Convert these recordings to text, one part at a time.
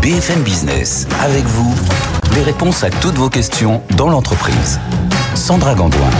BFM Business, avec vous, les réponses à toutes vos questions dans l'entreprise. Sandra Gandoin.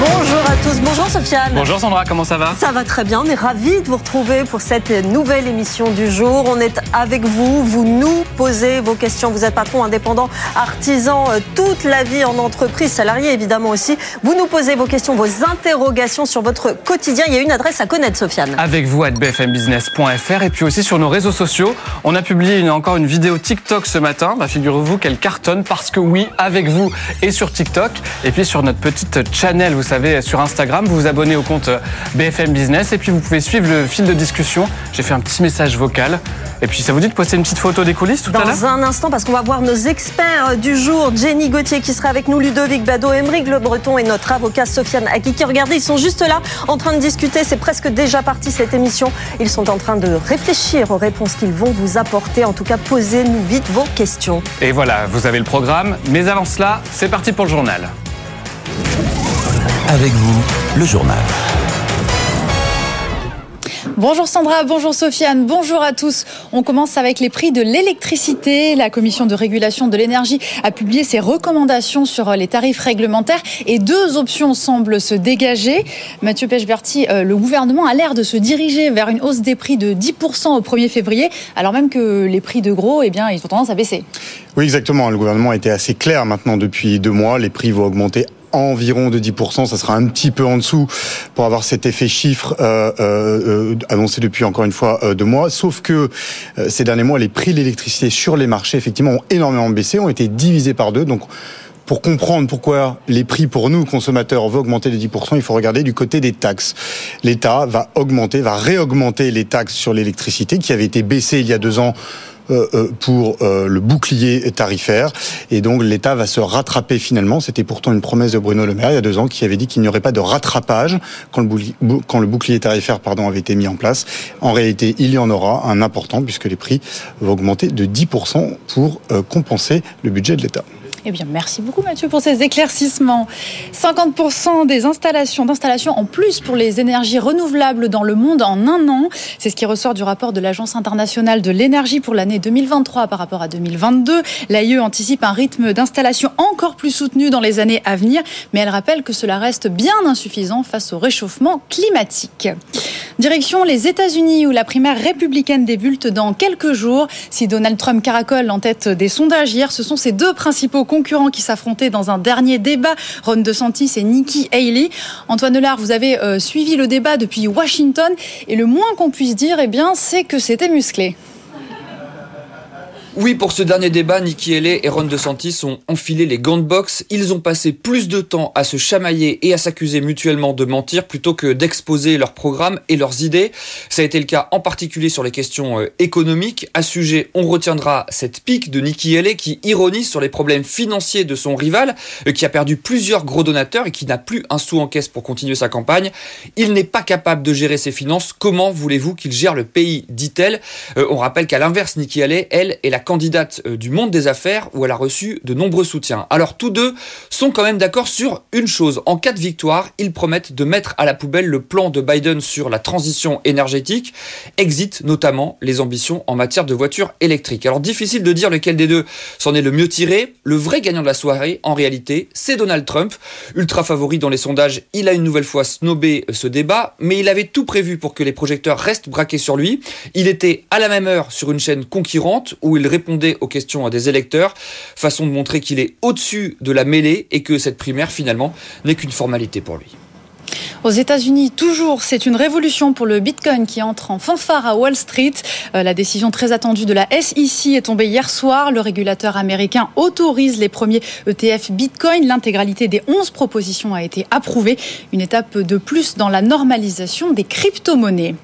Bonjour tous, bonjour Sofiane. Bonjour Sandra, comment ça va? Ça va très bien, on est ravis de vous retrouver pour cette nouvelle émission du jour. On est avec vous, vous nous posez vos questions. Vous êtes patron indépendant, artisan, euh, toute la vie en entreprise, salarié évidemment aussi. Vous nous posez vos questions, vos interrogations sur votre quotidien. Il y a une adresse à connaître, Sofiane. Avec vous à bfmbusiness.fr et puis aussi sur nos réseaux sociaux. On a publié une, encore une vidéo TikTok ce matin. Bah, Figurez-vous qu'elle cartonne parce que oui, avec vous et sur TikTok. Et puis sur notre petite channel, vous savez, sur Instagram, vous vous abonnez au compte BFM Business et puis vous pouvez suivre le fil de discussion. J'ai fait un petit message vocal. Et puis ça vous dit de poster une petite photo des coulisses tout à l'heure? Dans un instant, parce qu'on va voir nos experts du jour, Jenny Gauthier qui sera avec nous, Ludovic Bado, Emeric Le Breton et notre avocat Sofiane Akiki. Regardez, ils sont juste là en train de discuter. C'est presque déjà parti cette émission. Ils sont en train de réfléchir aux réponses qu'ils vont vous apporter. En tout cas, posez-nous vite vos questions. Et voilà, vous avez le programme. Mais avant cela, c'est parti pour le journal. Avec vous, le journal. Bonjour Sandra, bonjour Sofiane, bonjour à tous. On commence avec les prix de l'électricité. La commission de régulation de l'énergie a publié ses recommandations sur les tarifs réglementaires et deux options semblent se dégager. Mathieu Pechberti, euh, le gouvernement a l'air de se diriger vers une hausse des prix de 10% au 1er février, alors même que les prix de gros, eh bien, ils ont tendance à baisser. Oui, exactement. Le gouvernement a été assez clair maintenant depuis deux mois. Les prix vont augmenter environ de 10%, ça sera un petit peu en dessous pour avoir cet effet chiffre euh, euh, annoncé depuis encore une fois euh, deux mois. Sauf que euh, ces derniers mois, les prix de l'électricité sur les marchés effectivement ont énormément baissé, ont été divisés par deux. Donc pour comprendre pourquoi les prix pour nous, consommateurs, vont augmenter de 10%, il faut regarder du côté des taxes. L'État va augmenter, va réaugmenter les taxes sur l'électricité qui avaient été baissées il y a deux ans euh, pour euh, le bouclier tarifaire. Et donc l'État va se rattraper finalement. C'était pourtant une promesse de Bruno Le Maire il y a deux ans qui avait dit qu'il n'y aurait pas de rattrapage quand le, bouclier, tarifaire pardon, avait été mis en place. En réalité, il y en aura un important puisque les prix vont augmenter de 10% pour euh, compenser le budget de l'État. Eh bien, merci beaucoup Mathieu pour ces éclaircissements. 50% des installations d'installations en plus pour les énergies renouvelables dans le monde en un an. C'est ce qui ressort du rapport de l'Agence internationale de l'énergie pour l'année 2023 par rapport à 2022. L'AIE anticipe un rythme d'installation encore plus soutenu dans les années à venir, mais elle rappelle que cela reste bien insuffisant face au réchauffement climatique. Direction les États-Unis où la primaire républicaine débute dans quelques jours. Si Donald Trump caracole en tête des sondages hier, ce sont ses deux principaux concurrents qui s'affrontaient dans un dernier débat, Ron DeSantis et Nikki Haley. Antoine Delard, vous avez euh, suivi le débat depuis Washington et le moins qu'on puisse dire, eh bien, c'est que c'était musclé. Oui, pour ce dernier débat, Nikki Haley et Ron DeSantis ont enfilé les gants de boxe. Ils ont passé plus de temps à se chamailler et à s'accuser mutuellement de mentir plutôt que d'exposer leurs programmes et leurs idées. Ça a été le cas en particulier sur les questions euh, économiques. À sujet, on retiendra cette pique de Nikki Haley qui ironise sur les problèmes financiers de son rival, euh, qui a perdu plusieurs gros donateurs et qui n'a plus un sou en caisse pour continuer sa campagne. Il n'est pas capable de gérer ses finances. Comment voulez-vous qu'il gère le pays? dit-elle. Euh, on rappelle qu'à l'inverse, Nikki Haley, elle, est la candidate euh, du monde des affaires où elle a reçu de nombreux soutiens. Alors tous deux sont quand même d'accord sur une chose. En cas de victoire, ils promettent de mettre à la poubelle le plan de Biden sur la transition énergétique, exit notamment les ambitions en matière de voitures électriques. Alors difficile de dire lequel des deux s'en est le mieux tiré. Le vrai gagnant de la soirée, en réalité, c'est Donald Trump. Ultra favori dans les sondages, il a une nouvelle fois snobé ce débat, mais il avait tout prévu pour que les projecteurs restent braqués sur lui. Il était à la même heure sur une chaîne concurrente où il répondait aux questions des électeurs, façon de montrer qu'il est au-dessus de la mêlée et que cette primaire finalement n'est qu'une formalité pour lui. Aux États-Unis, toujours, c'est une révolution pour le Bitcoin qui entre en fanfare à Wall Street. Euh, la décision très attendue de la SEC est tombée hier soir. Le régulateur américain autorise les premiers ETF Bitcoin. L'intégralité des 11 propositions a été approuvée. Une étape de plus dans la normalisation des crypto-monnaies.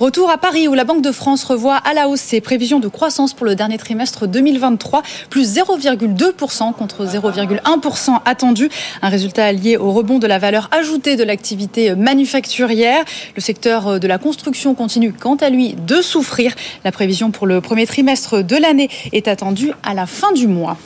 Retour à Paris où la Banque de France revoit à la hausse ses prévisions de croissance pour le dernier trimestre 2023, plus 0,2% contre 0,1% attendu. Un résultat lié au rebond de la valeur ajoutée de l'activité manufacturière. Le secteur de la construction continue quant à lui de souffrir. La prévision pour le premier trimestre de l'année est attendue à la fin du mois.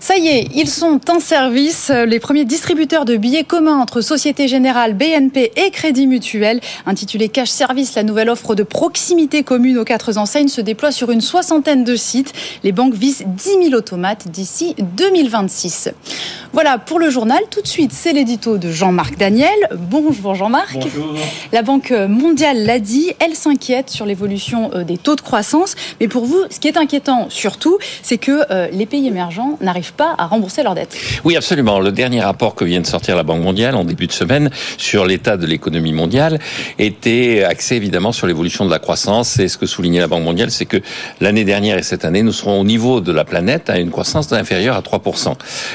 Ça y est, ils sont en service. Les premiers distributeurs de billets communs entre Société Générale, BNP et Crédit Mutuel, intitulé Cash Service, la nouvelle offre de proximité commune aux quatre enseignes se déploie sur une soixantaine de sites. Les banques visent 10 000 automates d'ici 2026. Voilà pour le journal. Tout de suite, c'est l'édito de Jean-Marc Daniel. Bonjour Jean-Marc. Bonjour. La Banque mondiale l'a dit, elle s'inquiète sur l'évolution des taux de croissance. Mais pour vous, ce qui est inquiétant surtout, c'est que les pays émergents n'arrivent à rembourser leurs dettes. Oui, absolument. Le dernier rapport que vient de sortir la Banque mondiale en début de semaine sur l'état de l'économie mondiale était axé évidemment sur l'évolution de la croissance. Et ce que soulignait la Banque mondiale, c'est que l'année dernière et cette année, nous serons au niveau de la planète à une croissance inférieure à 3%.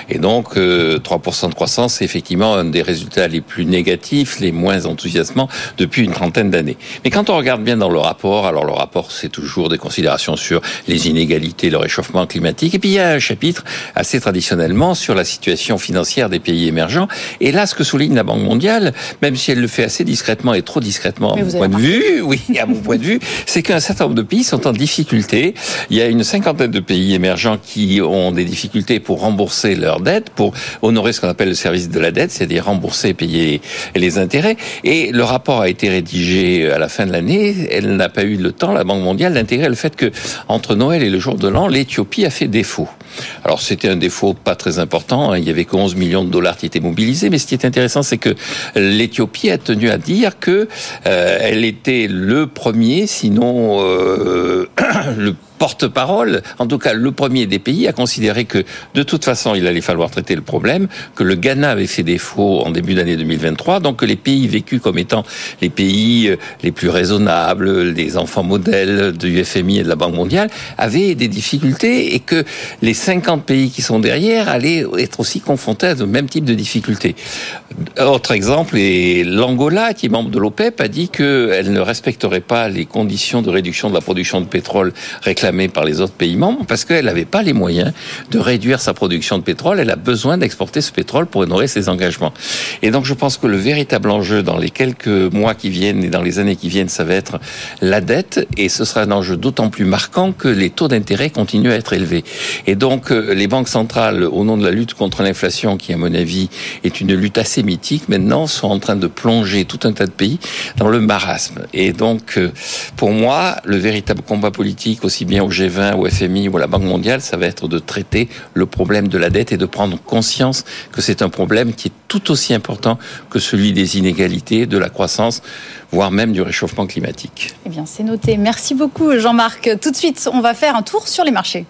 Et donc, euh, 3% de croissance, c'est effectivement un des résultats les plus négatifs, les moins enthousiasmants depuis une trentaine d'années. Mais quand on regarde bien dans le rapport, alors le rapport, c'est toujours des considérations sur les inégalités, le réchauffement climatique. Et puis, il y a un chapitre assez traditionnellement sur la situation financière des pays émergents. Et là, ce que souligne la Banque mondiale, même si elle le fait assez discrètement et trop discrètement, à mon point de vue, oui, à mon point de vue, c'est qu'un certain nombre de pays sont en difficulté. Il y a une cinquantaine de pays émergents qui ont des difficultés pour rembourser leurs dettes, pour honorer ce qu'on appelle le service de la dette, c'est-à-dire rembourser et payer les intérêts. Et le rapport a été rédigé à la fin de l'année. Elle n'a pas eu le temps, la Banque mondiale, d'intégrer le fait que entre Noël et le jour de l'an, l'Éthiopie a fait défaut. Alors c'était un défaut pas très important. Hein. Il y avait que 11 millions de dollars qui étaient mobilisés. Mais ce qui est intéressant, c'est que l'Éthiopie a tenu à dire que euh, elle était le premier, sinon euh, le porte-parole, en tout cas le premier des pays, a considéré que de toute façon il allait falloir traiter le problème, que le Ghana avait fait défaut en début d'année 2023, donc que les pays vécus comme étant les pays euh, les plus raisonnables, les enfants modèles du FMI et de la Banque mondiale, avaient des difficultés et que les 50 pays qui sont derrière allaient être aussi confrontés à ce même type de difficultés. Autre exemple l'Angola, qui est membre de l'OPEP, a dit qu'elle ne respecterait pas les conditions de réduction de la production de pétrole réclamées par les autres pays membres parce qu'elle n'avait pas les moyens de réduire sa production de pétrole. Elle a besoin d'exporter ce pétrole pour honorer ses engagements. Et donc je pense que le véritable enjeu dans les quelques mois qui viennent et dans les années qui viennent, ça va être la dette. Et ce sera un enjeu d'autant plus marquant que les taux d'intérêt continuent à être élevés. Et donc les banques centrales, au nom de la lutte contre l'inflation, qui à mon avis est une lutte assez mythique, maintenant sont en train de plonger tout un tas de pays dans le marasme. Et donc pour moi, le véritable combat politique, aussi bien au G20, au FMI ou à la Banque mondiale, ça va être de traiter le problème de la dette et de prendre conscience que c'est un problème qui est tout aussi important que celui des inégalités, de la croissance, voire même du réchauffement climatique. Eh bien, c'est noté. Merci beaucoup, Jean-Marc. Tout de suite, on va faire un tour sur les marchés.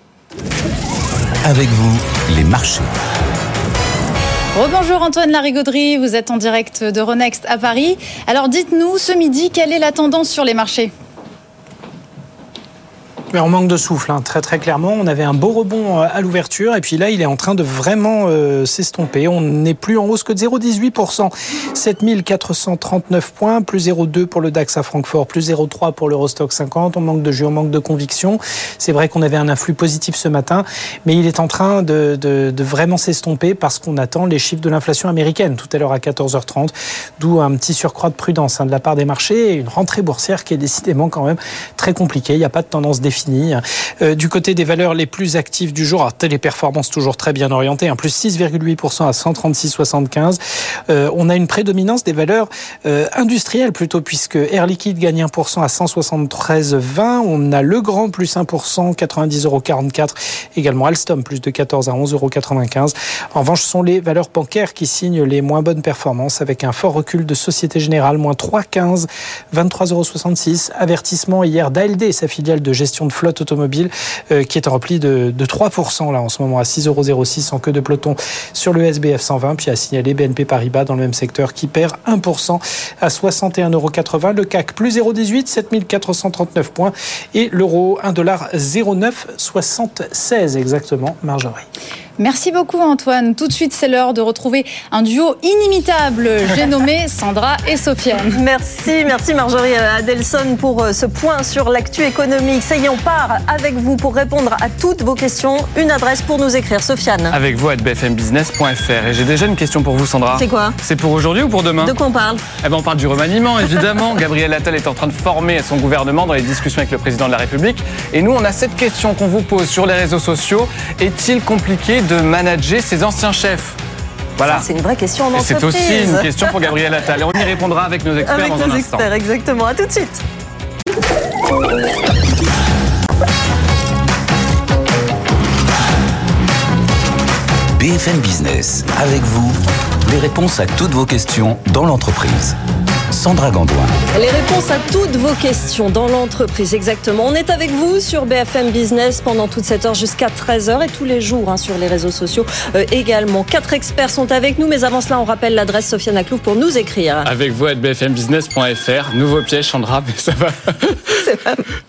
Avec vous, les marchés. Rebonjour Antoine Larigauderie, vous êtes en direct de Renext à Paris. Alors dites-nous ce midi, quelle est la tendance sur les marchés? Mais on manque de souffle, hein, très très clairement. On avait un beau rebond à l'ouverture et puis là, il est en train de vraiment euh, s'estomper. On n'est plus en hausse que de 0,18%. 7439 points, plus 0,2 pour le DAX à Francfort, plus 0,3 pour l'Eurostock 50. On manque de jus, on manque de conviction. C'est vrai qu'on avait un influx positif ce matin, mais il est en train de, vraiment s'estomper parce qu'on attend les chiffres de l'inflation américaine tout à l'heure à 14h30, d'où un petit surcroît de prudence hein, de la part des marchés et une rentrée boursière qui est décidément quand même très compliquée. Il n'y a pas de tendance euh, du côté des valeurs les plus actives du jour, alors téléperformance toujours très bien orientée, un plus 6,8% à 136,75. Euh, on a une prédominance des valeurs euh, industrielles plutôt, puisque Air Liquide gagne 1% à 173,20. On a Le Grand plus 1%, 90,44 Également Alstom plus de 14 à 11,95 En revanche, ce sont les valeurs bancaires qui signent les moins bonnes performances avec un fort recul de Société Générale, moins 3,15, 23,66 Avertissement hier d'ALD, sa filiale de gestion de flotte automobile euh, qui est repli de, de 3% là en ce moment à 6,06€ en queue de peloton sur le SBF 120. Puis à signaler BNP Paribas dans le même secteur qui perd 1% à 61,80€. Le CAC plus 0,18, 7439 points. Et l'euro 1,0976 exactement, Marjorie. Merci beaucoup Antoine. Tout de suite, c'est l'heure de retrouver un duo inimitable. J'ai nommé Sandra et Sofiane. Merci, merci Marjorie Adelson pour euh, ce point sur l'actu économique. Ça y est, on part avec vous pour répondre à toutes vos questions. Une adresse pour nous écrire, Sofiane. Avec vous à bfmbusiness.fr. Et j'ai déjà une question pour vous, Sandra. C'est quoi C'est pour aujourd'hui ou pour demain De quoi on parle Eh ben, on parle du remaniement, évidemment. Gabriel Attal est en train de former son gouvernement dans les discussions avec le président de la République. Et nous, on a cette question qu'on vous pose sur les réseaux sociaux. Est-il compliqué de manager ses anciens chefs voilà. C'est une vraie question en Et entreprise. c'est aussi une question pour Gabriel Attal. Et on y répondra avec nos experts Avec dans nos un instant. experts, exactement. À tout de suite. BFM Business, avec vous, les réponses à toutes vos questions dans l'entreprise. Sandra Gandoin. Les réponses à toutes vos questions dans l'entreprise, exactement. On est avec vous sur BFM Business pendant toute cette heure jusqu'à 13h et tous les jours hein, sur les réseaux sociaux euh, également. Quatre experts sont avec nous, mais avant cela, on rappelle l'adresse Sofiane Aklouf pour nous écrire. Avec vous à bfmbusiness.fr. Nouveau piège, Chandra, mais ça va.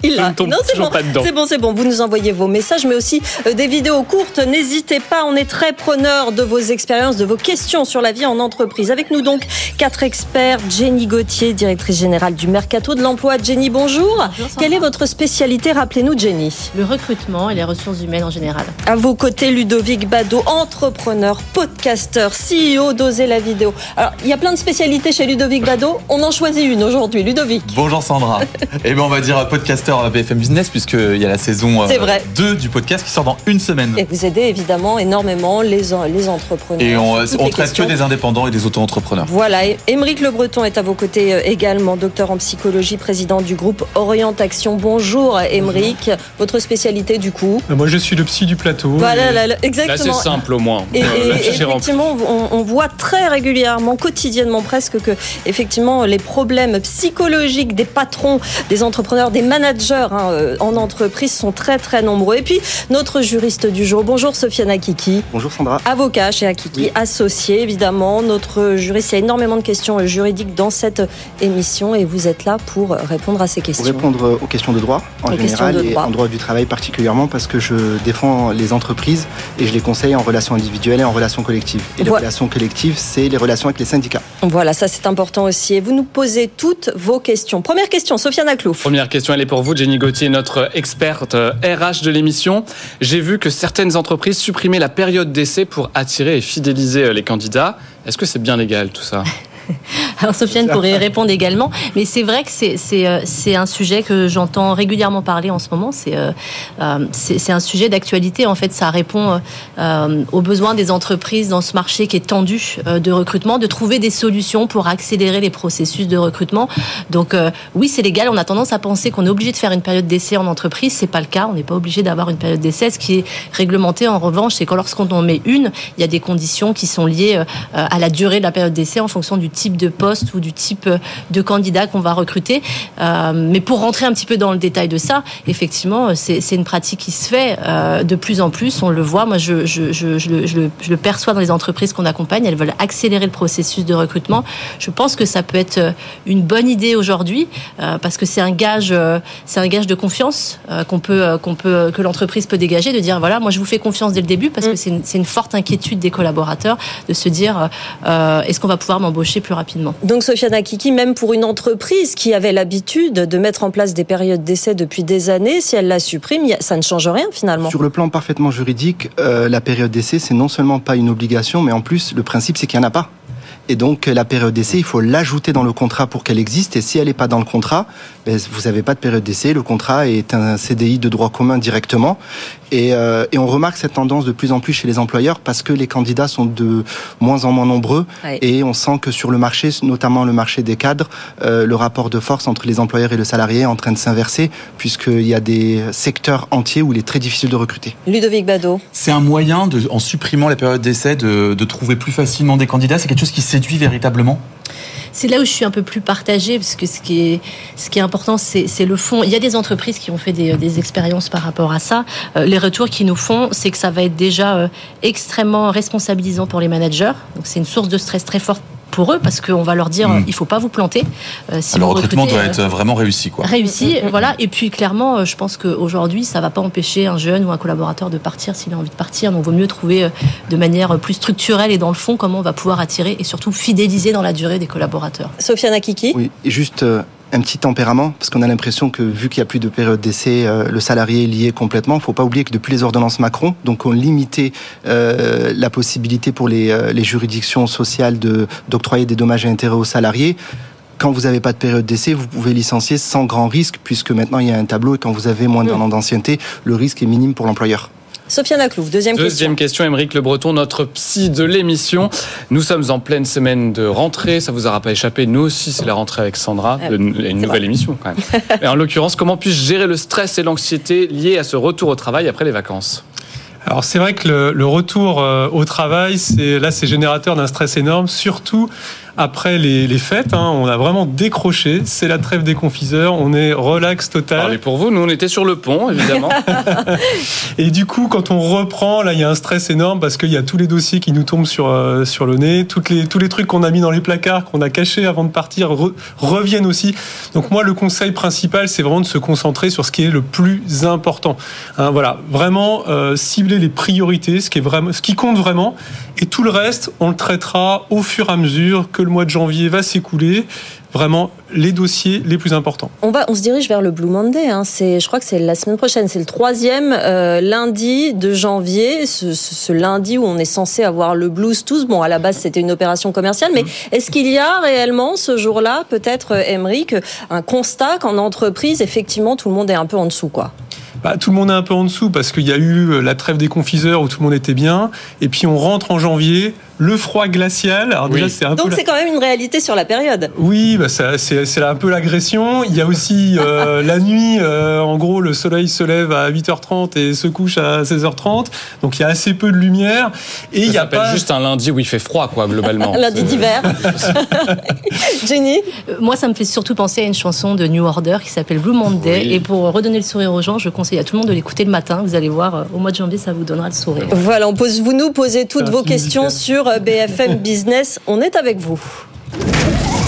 Il Je l'a. ne tombe Non, c'est toujours bon. pas dedans. C'est bon, c'est bon. Vous nous envoyez vos messages, mais aussi euh, des vidéos courtes. N'hésitez pas. On est très preneur de vos expériences, de vos questions sur la vie en entreprise. Avec nous donc quatre experts. Jenny Gauthier, directrice générale du Mercato de l'Emploi. Jenny, bonjour. Quelle est votre spécialité Rappelez-nous, Jenny? Le recrutement et les ressources humaines en général. À vos côtés, Ludovic Bado, entrepreneur, podcasteur, CEO d'Oser la vidéo. Alors, il y a plein de spécialités chez Ludovic Bado. On en choisit une aujourd'hui. Ludovic. Bonjour Sandra. Eh bien on va dire podcasteur à BFM Business puisqu'il y a la saison euh, C'est vrai. 2 du podcast qui sort dans une semaine. Et vous aidez évidemment énormément les, les entrepreneurs. Et on, on traite que des indépendants et des auto-entrepreneurs. Voilà, et Émeric Le Breton est à vos côtés euh, également, docteur en psychologie, président du groupe Orientation. Bonjour Émeric, votre spécialité du coup Moi, je suis le psy du plateau. Voilà, là, là, Là, c'est exactement. simple au moins. Et, Euh, et- effectivement, on, on voit très régulièrement, quotidiennement presque, que effectivement les problèmes psychologiques des patrons, des entrepreneurs, des managers hein, euh, en entreprise sont très très nombreux. Et puis notre juriste du jour, bonjour Sofiane Akiki. Bonjour Sandra. Avocat chez Akiki, Oui. associé évidemment. Notre juriste, il y a énormément de questions euh, juridiques dans cette émission et vous êtes là pour répondre à ces Pour questions. répondre aux questions de droit en Aux questions général de et droit. en droit du travail particulièrement parce que je défends les entreprises et je les conseille en relation individuelle et en relation collective. Et les Voilà. relations collectives, c'est les relations avec les syndicats. Voilà, ça c'est important aussi. Et vous nous posez toutes vos questions. Première question, Sofiane Aklouf. Première question, elle est pour vous, Jenny Gauthier, notre experte euh, RH de l'émission. J'ai vu que certaines entreprises supprimaient la période d'essai pour attirer et fidéliser euh, les candidats. Est-ce que c'est bien légal tout ça? Alors Sofiane pourrait répondre également, mais c'est vrai que euh, c'est un sujet que j'entends régulièrement parler en ce moment. C'est euh, euh, un sujet d'actualité. En fait, ça répond euh, aux besoins des entreprises dans ce marché qui est tendu de recrutement, de trouver des solutions pour accélérer les processus de recrutement. Donc oui, c'est légal. On a tendance à penser qu'on est obligé de faire une période d'essai en entreprise. C'est pas le cas. On n'est pas obligé d'avoir une période d'essai. Ce qui est réglementé en revanche, c'est que lorsqu'on en met une, il y a des conditions qui sont liées à la durée de la période d'essai en fonction du type de poste ou du type euh, de candidat qu'on va recruter. Euh, mais pour rentrer un petit peu dans le détail de ça, effectivement, euh, c'est une pratique qui se fait euh, de plus en plus. On le voit. Moi, je, je, je, je le, perçois dans les entreprises qu'on accompagne. Elles veulent accélérer le processus de recrutement. Je pense que ça peut être une bonne idée aujourd'hui euh, parce que c'est un gage, c'est un gage de confiance qu'on peut, qu'on peut, que l'entreprise peut dégager, de dire voilà, moi je vous fais confiance dès le début parce que c'est une, une forte inquiétude des collaborateurs de se dire est-ce qu'on va pouvoir m'embaucher plus rapidement. Donc Sofiane Akiki, même pour une entreprise qui avait l'habitude de mettre en place des périodes d'essai depuis des années, si elle la supprime, ça ne change rien finalement. Sur le plan parfaitement juridique, euh, la période d'essai, c'est non seulement pas une obligation, mais en plus, le principe, c'est qu'il n'y en a pas. Et donc, la période d'essai, il faut l'ajouter dans le contrat pour qu'elle existe. Et si elle n'est pas dans le contrat, ben, vous n'avez pas de période d'essai. Le contrat est un CDI de droit commun directement. Et, euh, et on remarque cette tendance de plus en plus chez les employeurs parce que les candidats sont de moins en moins nombreux. Ouais. Et on sent que sur le marché, notamment le marché des cadres, euh, le rapport de force entre les employeurs et le salarié est en train de s'inverser puisqu'il y a des secteurs entiers où il est très difficile de recruter. Ludovic Bado. C'est un moyen, de, en supprimant la période d'essai, de, de trouver plus facilement des candidats. C'est quelque chose qui séduit véritablement? C'est là où je suis un peu plus partagée, parce que ce qui est, important, c'est le fond. Il y a des entreprises qui ont fait des, des expériences par rapport à ça. Euh, les retours qu'ils nous font, c'est que ça va être déjà euh, extrêmement responsabilisant pour les managers. Donc c'est une source de stress très forte pour eux parce qu'on va leur dire Mm. il faut pas vous planter. Euh, si le vous recrutement recrutez, doit euh, être vraiment réussi, quoi. réussi, voilà. Et puis clairement, euh, je pense qu'aujourd'hui, ça va pas empêcher un jeune ou un collaborateur de partir s'il a envie de partir. Donc, vaut mieux trouver euh, de manière plus structurelle et dans le fond comment on va pouvoir attirer et surtout fidéliser dans la durée des collaborateurs. Sofiane Akiki Oui, juste euh, un petit tempérament, parce qu'on a l'impression que vu qu'il n'y a plus de période d'essai, euh, le salarié est lié complètement. Il ne faut pas oublier que depuis les ordonnances Macron, donc on limitait euh, la possibilité pour les, euh, les juridictions sociales de d'octroyer des dommages et intérêts aux salariés. Quand vous n'avez pas de période d'essai, vous pouvez licencier sans grand risque, puisque maintenant il y a un tableau et quand vous avez moins d'un an d'ancienneté, le risque est minime pour l'employeur. Sofiane Aklouf, deuxième, Deuxième question, Émeric Le Breton, notre psy de l'émission. Nous sommes en pleine semaine de rentrée, ça vous aura pas échappé. Nous aussi, c'est la rentrée avec Sandra, Ah, de- une nouvelle émission quand même. Et en l'occurrence, comment puis-je gérer le stress et l'anxiété liés à ce retour au travail après les vacances? Alors c'est vrai que le, le retour euh, au travail, c'est là c'est générateur d'un stress énorme, surtout après les, les fêtes. hein. on a vraiment décroché, c'est la trêve des confiseurs, on est relax total. Parlez pour vous, nous on était sur le pont, évidemment. Et du coup, quand on reprend, là, il y a un stress énorme parce qu'il y a tous les dossiers qui nous tombent sur, euh, sur le nez, toutes les, tous les trucs qu'on a mis dans les placards, qu'on a cachés avant de partir, re- reviennent aussi. Donc moi, le conseil principal, c'est vraiment de se concentrer sur ce qui est le plus important. Hein, voilà, vraiment euh, cibler les priorités, ce qui est vraiment, ce qui compte vraiment, et tout le reste, on le traitera au fur et à mesure que le mois de janvier va s'écouler. Vraiment, les dossiers les plus importants. On, va, on se dirige vers le Blue Monday. Hein. C'est, je crois que c'est la semaine prochaine. C'est le troisième euh, lundi de janvier. Ce, ce- ce lundi où on est censé avoir le blues tous. Bon, à la base, c'était une opération commerciale. Mais est-ce qu'il y a réellement ce jour-là, peut-être, euh, Emery, un constat qu'en entreprise, effectivement, tout le monde est un peu en dessous, quoi? Bah, tout le monde est un peu en dessous parce qu'il y a eu euh, la trêve des confiseurs où tout le monde était bien. Et puis on rentre en janvier, le froid glacial. Alors déjà, c'est un Donc peu. la- c'est quand même une réalité sur la période. Oui, bah ça- c'est c'est un peu l'agression. Il y a aussi euh, la nuit. euh, en gros, le soleil se lève à 8h30 et se couche à 16h30. Donc il y a assez peu de lumière. Et il Ça y a s'appelle pas. juste un lundi où il fait froid, quoi, globalement. Lundi d'hiver. Jenny Euh, Moi, ça me fait surtout penser à une chanson de New Order qui s'appelle Blue Monday. Oui. Et pour redonner le sourire aux gens, je conseille à tout le monde de l'écouter le matin. Vous allez voir, au mois de janvier, ça vous donnera le sourire. Voilà, on pose, vous nous posez toutes vos questions musical. sur euh, BFM Business. On est avec vous.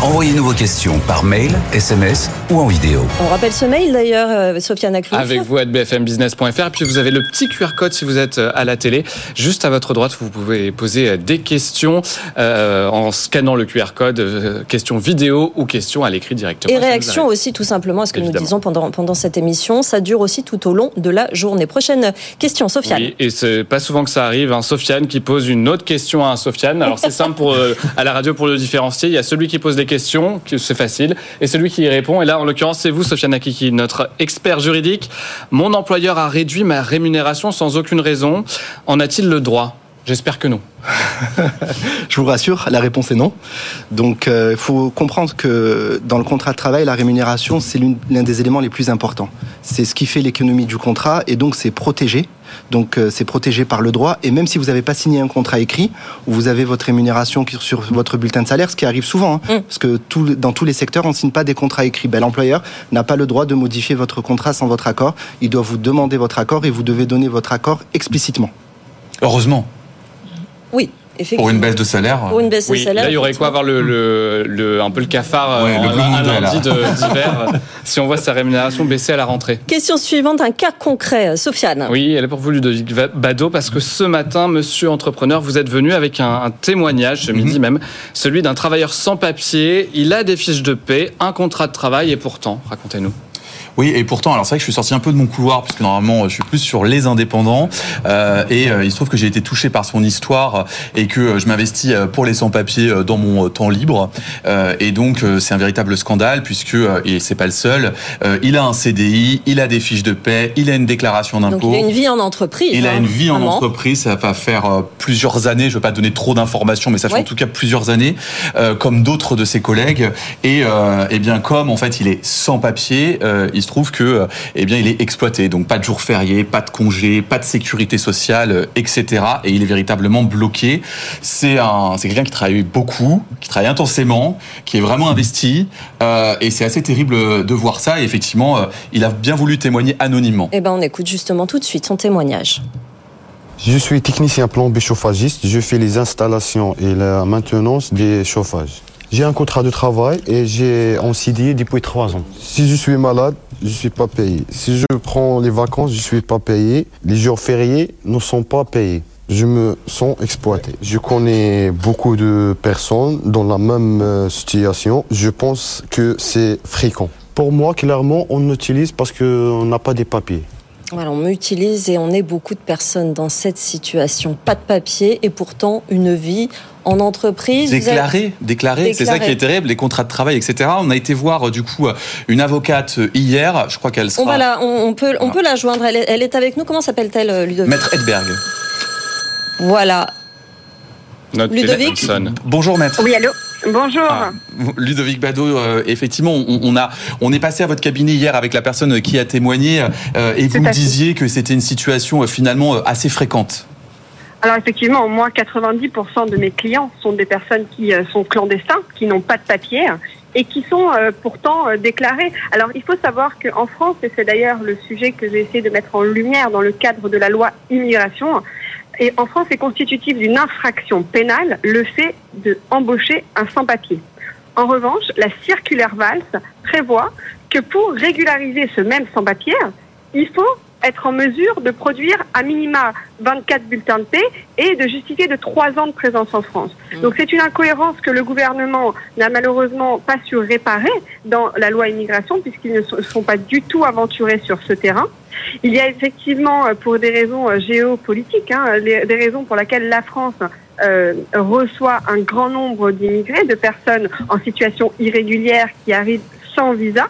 Envoyez-nous vos questions par mail, SMS ou en vidéo. On rappelle ce mail d'ailleurs, euh, Sofiane Aklouf. Avec vous à bfmbusiness.fr. Puis vous avez le petit QR code si vous êtes euh, à la télé. Juste à votre droite, vous pouvez poser euh, des questions euh, en scannant le QR code, euh, questions vidéo ou questions à l'écrit directement. Et nous réaction aussi tout simplement à ce que nous disons pendant, pendant cette émission. Ça dure aussi tout au long de la journée. Prochaine question, Sofiane. Oui, et c'est pas souvent que ça arrive. Un Sofiane qui pose une autre question à un Sofiane. Alors c'est simple pour euh, à la radio pour le différencier. Il y a celui qui pose des questions, c'est facile, et celui qui y répond. Et là, en l'occurrence, c'est vous, Sofiane Akiki, notre expert juridique. Mon employeur a réduit ma rémunération sans aucune raison. En a-t-il le droit? J'espère que non. Je vous rassure, la réponse est non. Donc, euh, il faut comprendre que dans le contrat de travail, la rémunération, c'est l'un des éléments les plus importants. C'est ce qui fait l'économie du contrat et donc c'est protégé. Donc, euh, c'est protégé par le droit. Et même si vous n'avez pas signé un contrat écrit, vous avez votre rémunération sur votre bulletin de salaire, ce qui arrive souvent, hein, parce que tout- dans tous les secteurs, on ne signe pas des contrats écrits. Ben, L'employeur n'a pas le droit de modifier votre contrat sans votre accord. Il doit vous demander votre accord et vous devez donner votre accord explicitement. Heureusement, Oui, effectivement. pour une baisse de salaire. Pour une baisse Oui, de salaire. là, il y aurait quoi avoir le, le- le- un peu le cafard Ouais, euh, le un lundi d'hiver si on voit sa rémunération baisser à la rentrée. Question suivante, un cas concret, Sofiane. Oui, elle est pour vous, Ludovic Bado, parce que ce matin, monsieur entrepreneur, vous êtes venu avec un, un témoignage, ce midi même, celui d'un travailleur sans papier. Il a des fiches de paie, un contrat de travail, et pourtant, racontez-nous. Oui, et pourtant, alors c'est vrai que je suis sorti un peu de mon couloir, puisque normalement, je suis plus sur les indépendants. Euh, et euh, il se trouve que j'ai été touché par son histoire et que euh, je m'investis euh, pour les sans-papiers euh, dans mon euh, temps libre. Euh, et donc, euh, c'est un véritable scandale, puisque, euh, et c'est pas le seul, euh, il a un CDI, il a des fiches de paie, il a une déclaration d'impôt. il a une vie en entreprise. Il a hein, une vie en entreprise, ça va faire euh, plusieurs années, je ne veux pas donner trop d'informations, mais ça fait Ouais. en tout cas plusieurs années, euh, comme d'autres de ses collègues. Et, euh, eh bien comme en fait il est sans papier, euh, il se trouve que, eh bien, il est exploité. Donc pas de jours fériés, pas de congés, pas de sécurité sociale, etc. Et il est véritablement bloqué. C'est un, c'est quelqu'un qui travaille beaucoup, qui travaille intensément, qui est vraiment investi. et c'est assez terrible de voir ça. Et effectivement, il a bien voulu témoigner anonymement. Eh ben, on écoute justement tout de suite son témoignage. Je suis technicien plombier chauffagiste. Je fais les installations et la maintenance des chauffages. J'ai un contrat de travail et j'ai en CDI depuis trois ans. Si je suis malade, je ne suis pas payé. Si je prends les vacances, je ne suis pas payé. Les jours fériés ne sont pas payés. Je me sens exploité. Je connais beaucoup de personnes dans la même euh, situation. Je pense que c'est fréquent. Pour moi, clairement, on utilise parce qu'on n'a pas des papiers. Voilà, on utilise et on est beaucoup de personnes dans cette situation. Pas de papier et pourtant une vie en entreprise. Déclaré, déclaré, c'est ça qui est terrible, les contrats de travail, etc. On a été voir du coup une avocate hier, je crois qu'elle sera... On, on, peut, on peut la joindre, elle est, avec nous, comment s'appelle-t-elle Ludovic Maître Edberg. Voilà. Ludovic Bonjour maître. Oui, allô Bonjour. Ah, Ludovic Bado, euh, effectivement, on, a, on est passé à votre cabinet hier avec la personne qui a témoigné euh, et vous disiez que c'était une situation euh, finalement assez fréquente. Alors effectivement, au moins 90% de mes clients sont des personnes qui sont clandestins, qui n'ont pas de papier et qui sont pourtant déclarés. Alors il faut savoir qu'en France, et c'est d'ailleurs le sujet que j'ai essayé de mettre en lumière dans le cadre de la loi immigration, et en France, c'est constitutif d'une infraction pénale le fait d'embaucher un sans-papier. En revanche, la circulaire Valls prévoit que pour régulariser ce même sans-papier, il faut être en mesure de produire à minima 24 bulletins de paix et de justifier de trois ans de présence en France. Mmh. Donc c'est une incohérence que le gouvernement n'a malheureusement pas su réparer dans la loi immigration puisqu'ils ne sont pas du tout aventurés sur ce terrain. Il y a effectivement, euh, pour des raisons euh, géopolitiques, hein, des raisons pour lesquelles la France euh, reçoit un grand nombre d'immigrés, de personnes en situation irrégulière qui arrivent sans visa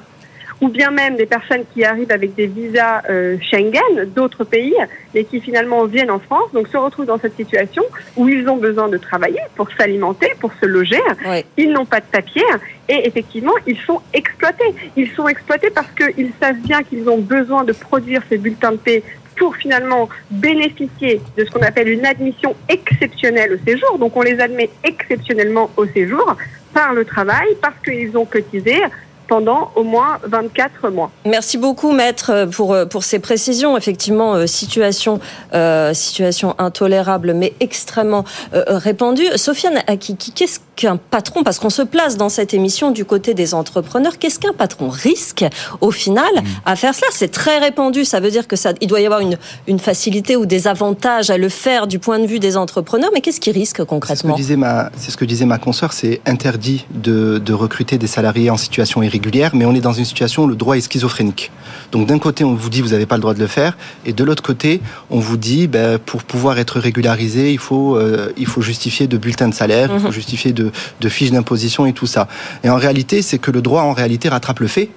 ou bien même des personnes qui arrivent avec des visas euh, Schengen d'autres pays, mais qui finalement viennent en France, donc se retrouvent dans cette situation où ils ont besoin de travailler pour s'alimenter, pour se loger. Ils n'ont pas de papier et effectivement, ils sont exploités. Ils sont exploités parce qu'ils savent bien qu'ils ont besoin de produire ces bulletins de paix pour finalement bénéficier de ce qu'on appelle une admission exceptionnelle au séjour. Donc on les admet exceptionnellement au séjour par le travail, parce qu'ils ont cotisé, pendant au moins 24 mois. Merci beaucoup, maître, pour, pour ces précisions. Effectivement, euh, situation, euh, situation intolérable, mais extrêmement euh, répandue. Sofiane qu'est-ce qu'un patron, parce qu'on se place dans cette émission du côté des entrepreneurs, qu'est-ce qu'un patron risque au final mm. à faire cela? C'est très répandu, ça veut dire que ça, il doit y avoir une, une facilité ou des avantages à le faire du point de vue des entrepreneurs, mais qu'est-ce qui risque concrètement? C'est ce que disait ma, c'est ce que disait ma consoeur, c'est interdit de, de recruter des salariés en situation irrégulière mais on est dans une situation où le droit est schizophrénique. Donc d'un côté, on vous dit vous n'avez pas le droit de le faire, et de l'autre côté, on vous dit ben, pour pouvoir être régularisé, il faut euh, il faut justifier de bulletins de salaire, il faut mhm. justifier de, de fiches d'imposition et tout ça. Et en réalité, c'est que le droit en réalité rattrape le fait.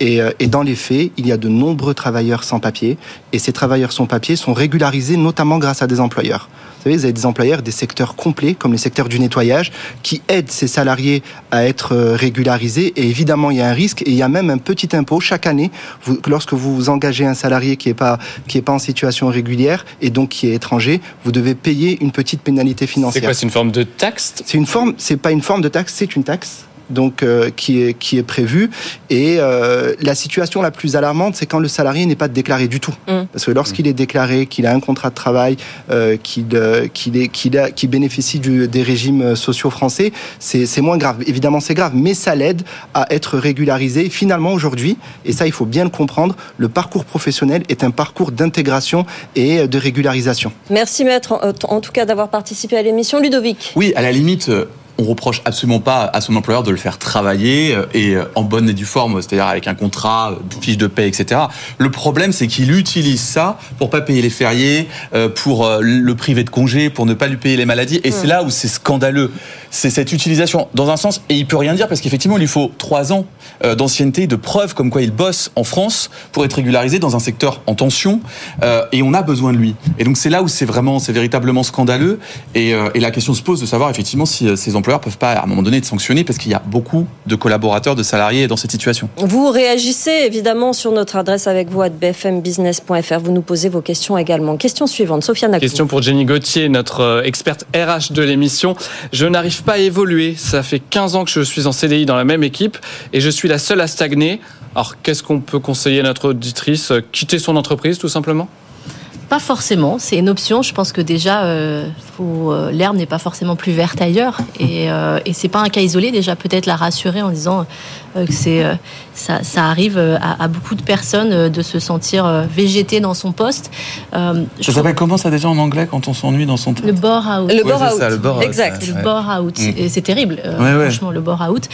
Et, euh, et, dans les faits, il y a de nombreux travailleurs sans papier, et ces travailleurs sans papier sont régularisés notamment grâce à des employeurs. Vous savez, vous avez des employeurs des secteurs complets, comme les secteurs du nettoyage, qui aident ces salariés à être euh, régularisés. Et évidemment, il y a un risque, et il y a même un petit impôt chaque année. Vous, lorsque vous engagez un salarié qui n'est pas qui est pas en situation régulière et donc qui est étranger, vous devez payer une petite pénalité financière. C'est quoi C'est une forme de taxe? C'est une forme. C'est pas une forme de taxe, c'est une taxe donc euh, qui est qui est prévu. Et euh, la situation la plus alarmante, c'est quand le salarié n'est pas déclaré du tout, mm. parce que lorsqu'il est déclaré, qu'il a un contrat de travail, euh, qu'il euh, qu'il est qu'il a qui bénéficie du, des régimes sociaux français, c'est c'est moins grave. Évidemment, c'est grave, mais ça l'aide à être régularisé. Finalement, aujourd'hui, et ça, il faut bien le comprendre, le parcours professionnel est un parcours d'intégration et de régularisation. Merci maître, en tout cas d'avoir participé à l'émission, Ludovic. Oui, à la limite on reproche absolument pas à son employeur de le faire travailler euh, et euh, en bonne et due forme, c'est-à-dire avec un contrat, une fiche de paie, etc. Le problème, c'est qu'il utilise ça pour pas payer les fériés, euh, pour le priver de congés, pour ne pas lui payer les maladies. Et c'est là où c'est scandaleux. C'est cette utilisation, dans un sens, et il peut rien dire parce qu'effectivement, il lui faut trois ans d'ancienneté, de preuves comme quoi il bosse en France pour être régularisé dans un secteur en tension. Et on a besoin de lui. Et donc c'est là où c'est vraiment, c'est véritablement scandaleux. Et, et la question se pose de savoir effectivement si ces employeurs employeurs peuvent pas à un moment donné être sanctionnés parce qu'il y a beaucoup de collaborateurs, de salariés dans cette situation. Vous réagissez évidemment sur notre adresse avec vous à bfmbusiness.fr. Vous nous posez vos questions également. Question suivante, Sofiane Naclou. Question pour Jenny Gauthier, notre euh, experte RH de l'émission. Je n'arrive pas à évoluer. Ça fait 15 ans que je suis en CDI dans la même équipe et je suis la seule à stagner. Alors, qu'est-ce qu'on peut conseiller à notre auditrice? Quitter son entreprise, tout simplement? Pas forcément, c'est une option. Je pense que déjà, euh, euh, l'herbe n'est pas forcément plus verte ailleurs, et, euh, et c'est pas un cas isolé. Déjà, peut-être la rassurer en disant c'est euh, ça, ça, arrive à, à, beaucoup de personnes de se sentir végéter dans son poste. ça s'appelle comment ça déjà en anglais quand on s'ennuie dans son le bore out. Le bore out. Ça, le bore exact. Le bore out. Mm. Et c'est terrible, ouais, franchement, ouais. le bore out.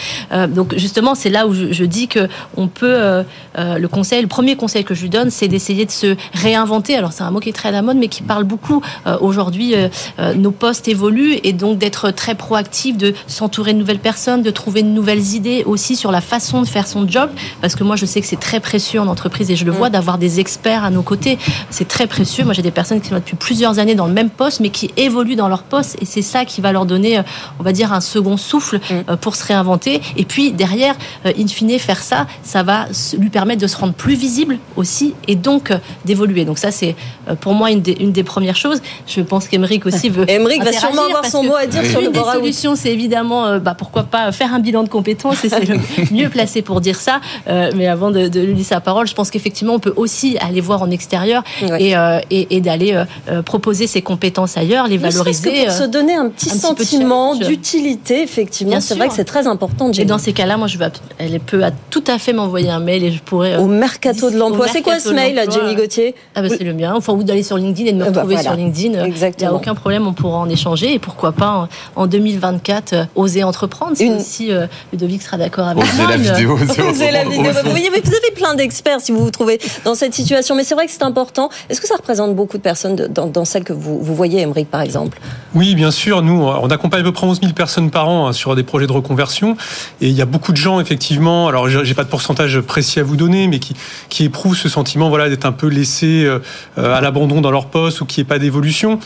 donc justement, c'est là où je, je, dis que on peut le conseil, le premier conseil que je lui donne, c'est d'essayer de se réinventer. Alors c'est un mot qui est très à la mode, mais qui parle beaucoup euh, aujourd'hui. Euh, euh, nos postes évoluent et donc d'être très proactif, de s'entourer de nouvelles personnes, de trouver de nouvelles idées aussi sur la façon de faire son job. Parce que moi, je sais que c'est très précieux en entreprise et je le vois mm. d'avoir des experts à nos côtés. C'est très précieux. Moi, j'ai des personnes qui sont depuis plusieurs années dans le même poste, mais qui évoluent dans leur poste et c'est ça qui va leur donner, on va dire, un second souffle mm. pour se réinventer. Et puis derrière, in fine, faire ça, ça va lui permettre de se rendre plus visible aussi et donc d'évoluer. Donc ça, c'est pour moi une des, une des premières choses. Je pense qu'Emeric aussi veut. Emeric va sûrement avoir son mot à dire sur le Une des solutions, c'est évidemment, euh, bah, pourquoi pas faire un bilan de compétences, et c'est le mieux placé pour dire ça. Euh, mais avant de, de, lui laisser la parole, je pense qu'effectivement, on peut aussi aller voir en extérieur ouais. et, euh, et, et d'aller euh, proposer ses compétences ailleurs, les valoriser. Que pour se donner un petit un sentiment d'utilité, effectivement. C'est vrai que c'est très important. Jenny. Et dans ces cas-là, moi, je vais, elle peut tout à fait m'envoyer un mail et je pourrais. Au mercato de l'emploi. C'est quoi ce mail, Jenny Gauthier ah bah, C'est le mien. Enfin, vous d'aller sur LinkedIn et de me retrouver bah, voilà. sur LinkedIn. Exactement. Il n'y a aucun problème, on pourra en échanger. Et pourquoi pas en 2024 euh, oser entreprendre Si Une... aussi euh, Ludovic sera d'accord avec moi. La vidéo, oser la vidéo. Vous, avez plein d'experts si vous vous trouvez dans cette situation. Mais c'est vrai que c'est important. Est-ce que ça représente beaucoup de personnes de, dans, dans, celles que vous, vous voyez, Émeric, par exemple? Oui, bien sûr. Nous, on accompagne à peu près 11 000 personnes par an hein, sur des projets de reconversion. Et il y a beaucoup de gens, effectivement, alors j'ai pas de pourcentage précis à vous donner, mais qui, qui éprouvent ce sentiment voilà, d'être un peu laissés euh, à l'abandon dans leur poste ou qu'il n'y ait pas d'évolution.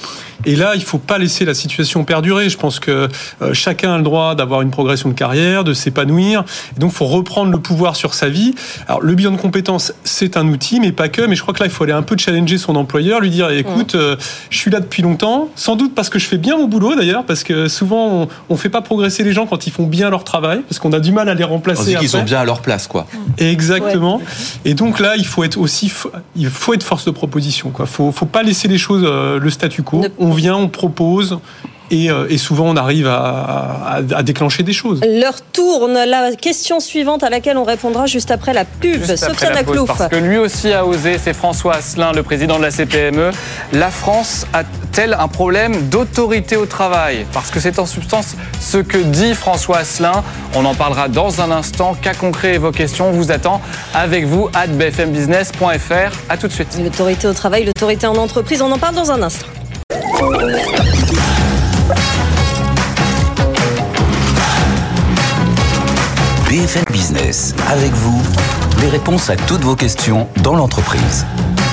Et là, il ne faut pas laisser la situation perdurer. Je pense que euh, chacun a le droit d'avoir une progression de carrière, de s'épanouir. Donc, il faut reprendre le pouvoir sur sa vie. Alors, le bilan de compétences, c'est un outil, mais pas que. Mais je crois que là, il faut aller un peu challenger son employeur, lui dire écoute, mmh. euh, je suis là depuis longtemps, sans doute parce que je fais bien mon boulot d'ailleurs, parce que souvent, on ne fait pas progresser les gens quand ils font bien leur travail, parce qu'on a du mal à les remplacer. On dit qu'ils sont bien à leur place, quoi. Exactement. Ouais. Et donc là, il faut être aussi, il faut être force de proposition, quoi. Faut, faut pas laisser les choses euh, le statu quo. On vient, on propose, et, euh, et, souvent on arrive à, à, à, déclencher des choses. L'heure tourne. La question suivante à laquelle on répondra juste après la pub. Sophia Naclouf. Parce que lui aussi a osé, c'est François Asselin, le président de la CPME. La France a-t-elle un problème d'autorité au travail? Parce que c'est en substance ce que dit François Asselin. On en parlera dans un instant. Cas concret et vos questions, on vous attend avec vous à bfmbusiness.fr. A tout de suite. L'autorité au travail, l'autorité en entreprise, on en parle dans un instant. BFM Business, avec vous, les réponses à toutes vos questions dans l'entreprise.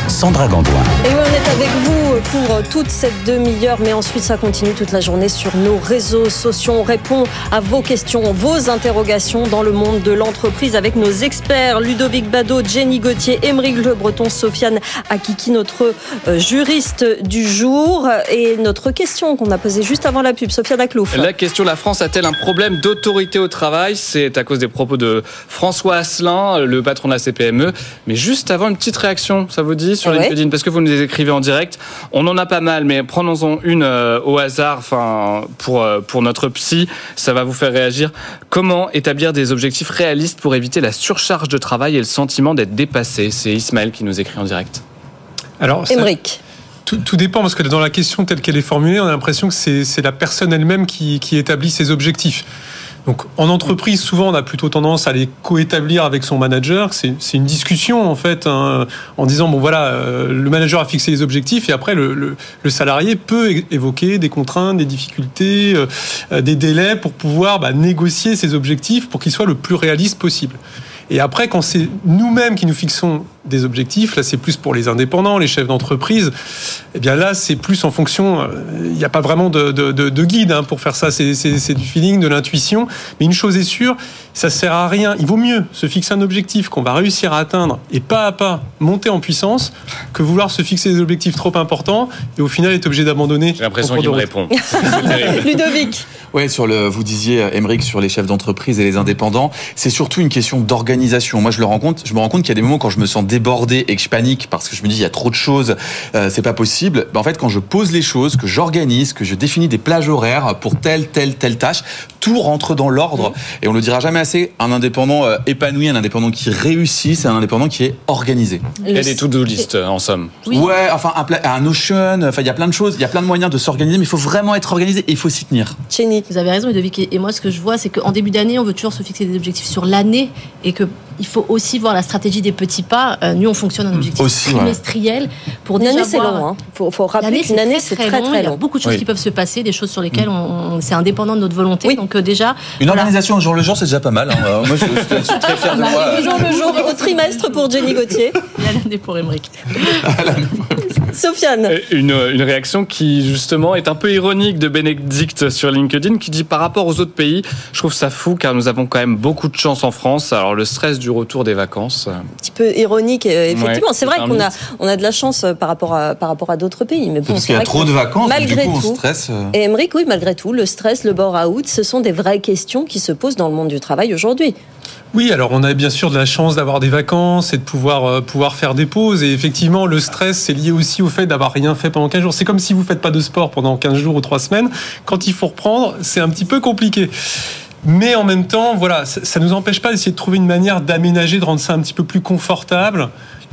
Sandra Gandoin. Et oui, on est avec vous pour toute cette demi-heure, mais ensuite ça continue toute la journée sur nos réseaux sociaux. On répond à vos questions, vos interrogations dans le monde de l'entreprise avec nos experts Ludovic Bado, Jenny Gauthier, Émeric Le Breton, Sofiane Akiki, notre juriste du jour. Et notre question qu'on a posée juste avant la pub, Sofiane Aklouf. La question la France a-t-elle un problème d'autorité au travail? C'est à cause des propos de François Asselin, le patron de la CPME. Mais juste avant, une petite réaction, ça vous dit sur Ah LinkedIn, parce que vous nous écrivez en direct. On en a pas mal, mais prenons-en une euh, au hasard, enfin pour euh, pour notre psy, ça va vous faire réagir. Comment établir des objectifs réalistes pour éviter la surcharge de travail et le sentiment d'être dépassé? C'est Ismaël qui nous écrit en direct. Alors, Émeric. Tout, tout, dépend parce que dans la question telle qu'elle est formulée, on a l'impression que c'est la personne elle-même qui, qui établit ses objectifs. Donc en entreprise, souvent, on a plutôt tendance à les coétablir avec son manager. C'est une discussion en fait, hein, en disant bon voilà, euh, le manager a fixé les objectifs et après le, salarié peut évoquer des contraintes, des difficultés, euh, des délais pour pouvoir bah, négocier ces objectifs pour qu'ils soient le plus réalistes possible. Et après, quand c'est nous-mêmes qui nous fixons des objectifs. Là, c'est plus pour les indépendants, les chefs d'entreprise. Eh bien là, c'est plus en fonction. euh, Il n'y a pas vraiment de, de- de- de guide hein, pour faire ça. C'est- du feeling, de l'intuition. Mais une chose est sûre, ça sert à rien. Il vaut mieux se fixer un objectif qu'on va réussir à atteindre et pas à pas monter en puissance que vouloir se fixer des objectifs trop importants et au final être obligé d'abandonner. J'ai l'impression qu'il me répond. Ludovic. Ouais, sur le, vous disiez, Émeric, sur les chefs d'entreprise et les indépendants, c'est surtout une question d'organisation. Moi, je le rends compte, je me rends compte qu'il y a des moments quand je me sens débordé et que je panique parce que je me dis il y a trop de choses, euh, c'est pas possible. Ben, en fait, quand je pose les choses, que j'organise, que je définis des plages horaires pour telle, telle, telle tâche, tout rentre dans l'ordre. Et on le dira jamais assez. Un indépendant euh, épanoui, un indépendant qui réussit, c'est un indépendant qui est organisé. Il y a des to-do list, en somme. Ouais, enfin un, un Notion, enfin il y a plein de choses, il y a plein de moyens de s'organiser, mais il faut vraiment être organisé et il faut s'y tenir. Chéni. Vous avez raison, Ludovic. Et moi, ce que je vois, c'est qu'en début d'année, on veut toujours se fixer des objectifs sur l'année et que il faut aussi voir la stratégie des petits pas. Euh, nous, on fonctionne en objectif Aussi, ouais. trimestriel pour Une déjà année, c'est long. Il faut, faut rappeler qu'une année, c'est très, long. très Il y a long. beaucoup de choses Oui. qui peuvent se passer, des choses sur lesquelles on, on- c'est indépendant de notre volonté. Donc euh, déjà, Une voilà. organisation au jour le jour, c'est déjà pas mal. hein. Moi, je, je- je suis très fier de moi. Le jour le jour au trimestre pour Jenny Gauthier. A l'année pour Emmerich. Sofiane. Une, une réaction qui justement est un peu ironique de Bénédicte sur LinkedIn qui dit par rapport aux autres pays, je trouve ça fou car nous avons quand même beaucoup de chance en France. Alors le stress du retour des vacances. un petit peu ironique, euh, effectivement. Ouais, c'est vrai qu'on a, on a de la chance euh, par rapport à, par rapport à d'autres pays. Mais bon, Parce qu'il y a trop de vacances, Malgré du coup, on tout, stresse. euh. Et Emmerich, oui, malgré tout, le stress, le bore-out, ce sont des vraies questions qui se posent dans le monde du travail aujourd'hui. Oui, alors on a bien sûr de la chance d'avoir des vacances et de pouvoir, euh, pouvoir faire des pauses. Et effectivement, le stress, c'est lié aussi au fait d'avoir rien fait pendant 15 jours. C'est comme si vous faites pas de sport pendant 15 jours ou 3 semaines. Quand il faut reprendre, c'est un petit peu compliqué. Mais en même temps, voilà, ça, ça nous empêche pas d'essayer de trouver une manière d'aménager, de rendre ça un petit peu plus confortable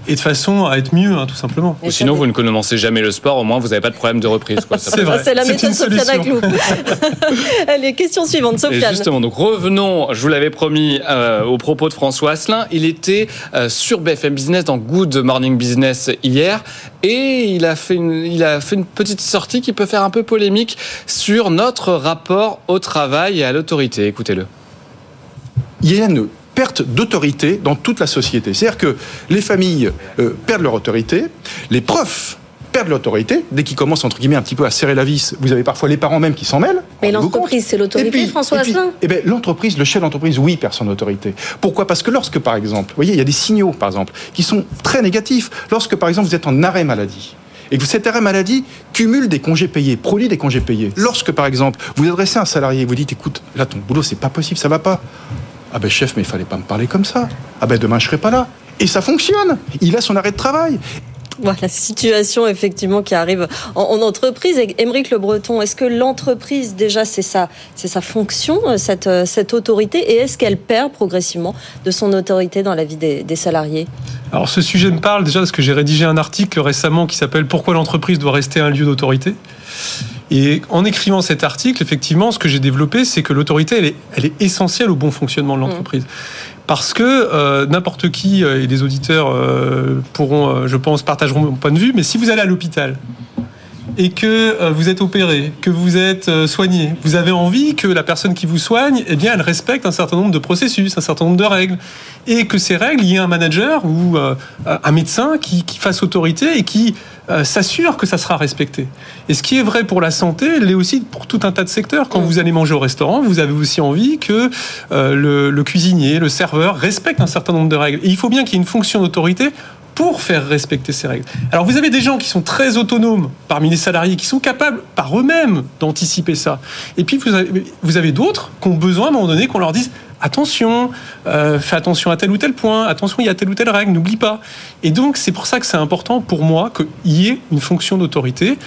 et de façon à être mieux, hein, tout simplement. Ou sinon, vous ne commencez jamais le sport, au moins vous n'avez pas de problème de reprise. C'est vrai. C'est la méthode Sofiane solution. Agloub. Allez, question suivante, Sofiane. justement, donc revenons, je vous l'avais promis, euh, au propos de François Asselin. Il était euh, sur BFM Business dans Good Morning Business hier et il a, fait une, il a fait une petite sortie qui peut faire un peu polémique sur notre rapport au travail et à l'autorité. Écoutez-le. il y a une perte d'autorité dans toute la société. C'est-à-dire que les familles euh, perdent leur autorité, les profs perdent l'autorité, dès qu'ils commencent entre guillemets un petit peu à serrer la vis, vous avez parfois les parents même qui s'en mêlent. Mais l'entreprise, c'est l'autorité, François Asselin eh ben, l'entreprise, le chef d'entreprise, oui, perd son autorité. Pourquoi? Parce que lorsque, par exemple, vous voyez, il y a des signaux, par exemple, qui sont très négatifs. Lorsque, par exemple, vous êtes en arrêt maladie, et que cet arrêt maladie cumule des congés payés, produit des congés payés. Lorsque, par exemple, vous adressez un salarié et vous dites, écoute, là, ton boulot, c'est pas possible, ça va pas. Ah ben, chef, mais il fallait pas me parler comme ça. Ah ben, demain, je serai pas là. Et ça fonctionne. Il a son arrêt de travail. Voilà, situation effectivement qui arrive en, en entreprise. Émeric Le Breton, est-ce que l'entreprise, déjà, c'est sa, c'est sa fonction, euh, cette, euh, cette autorité, et est-ce qu'elle perd progressivement de son autorité dans la vie des, des salariés? Alors ce sujet me parle déjà parce que j'ai rédigé un article récemment qui s'appelle Pourquoi l'entreprise doit rester un lieu d'autorité. Et en écrivant cet article, effectivement, ce que j'ai développé, c'est que l'autorité, elle est, elle est essentielle au bon fonctionnement de l'entreprise. Parce que euh, n'importe qui, euh, et les auditeurs euh, pourront, je pense, partageront mon point de vue, mais si vous allez à l'hôpital et que vous êtes opéré, que vous êtes soigné, vous avez envie que la personne qui vous soigne, eh bien, elle respecte un certain nombre de processus, un certain nombre de règles, et que ces règles, il y ait un manager ou un médecin qui, qui fasse autorité et qui euh, s'assure que ça sera respecté. Et ce qui est vrai pour la santé, l'est aussi pour tout un tas de secteurs. Quand vous allez manger au restaurant, vous avez aussi envie que euh, le, cuisinier, le serveur respecte un certain nombre de règles. Et il faut bien qu'il y ait une fonction d'autorité pour faire respecter ces règles. Alors vous avez des gens qui sont très autonomes parmi les salariés, qui sont capables par eux-mêmes d'anticiper ça. Et puis vous avez, vous avez d'autres qui ont besoin à un moment donné qu'on leur dise attention, euh, fais attention à tel ou tel point, attention, il y a telle ou telle règle, n'oublie pas. Et donc c'est pour ça que c'est important pour moi qu'il y ait une fonction d'autorité.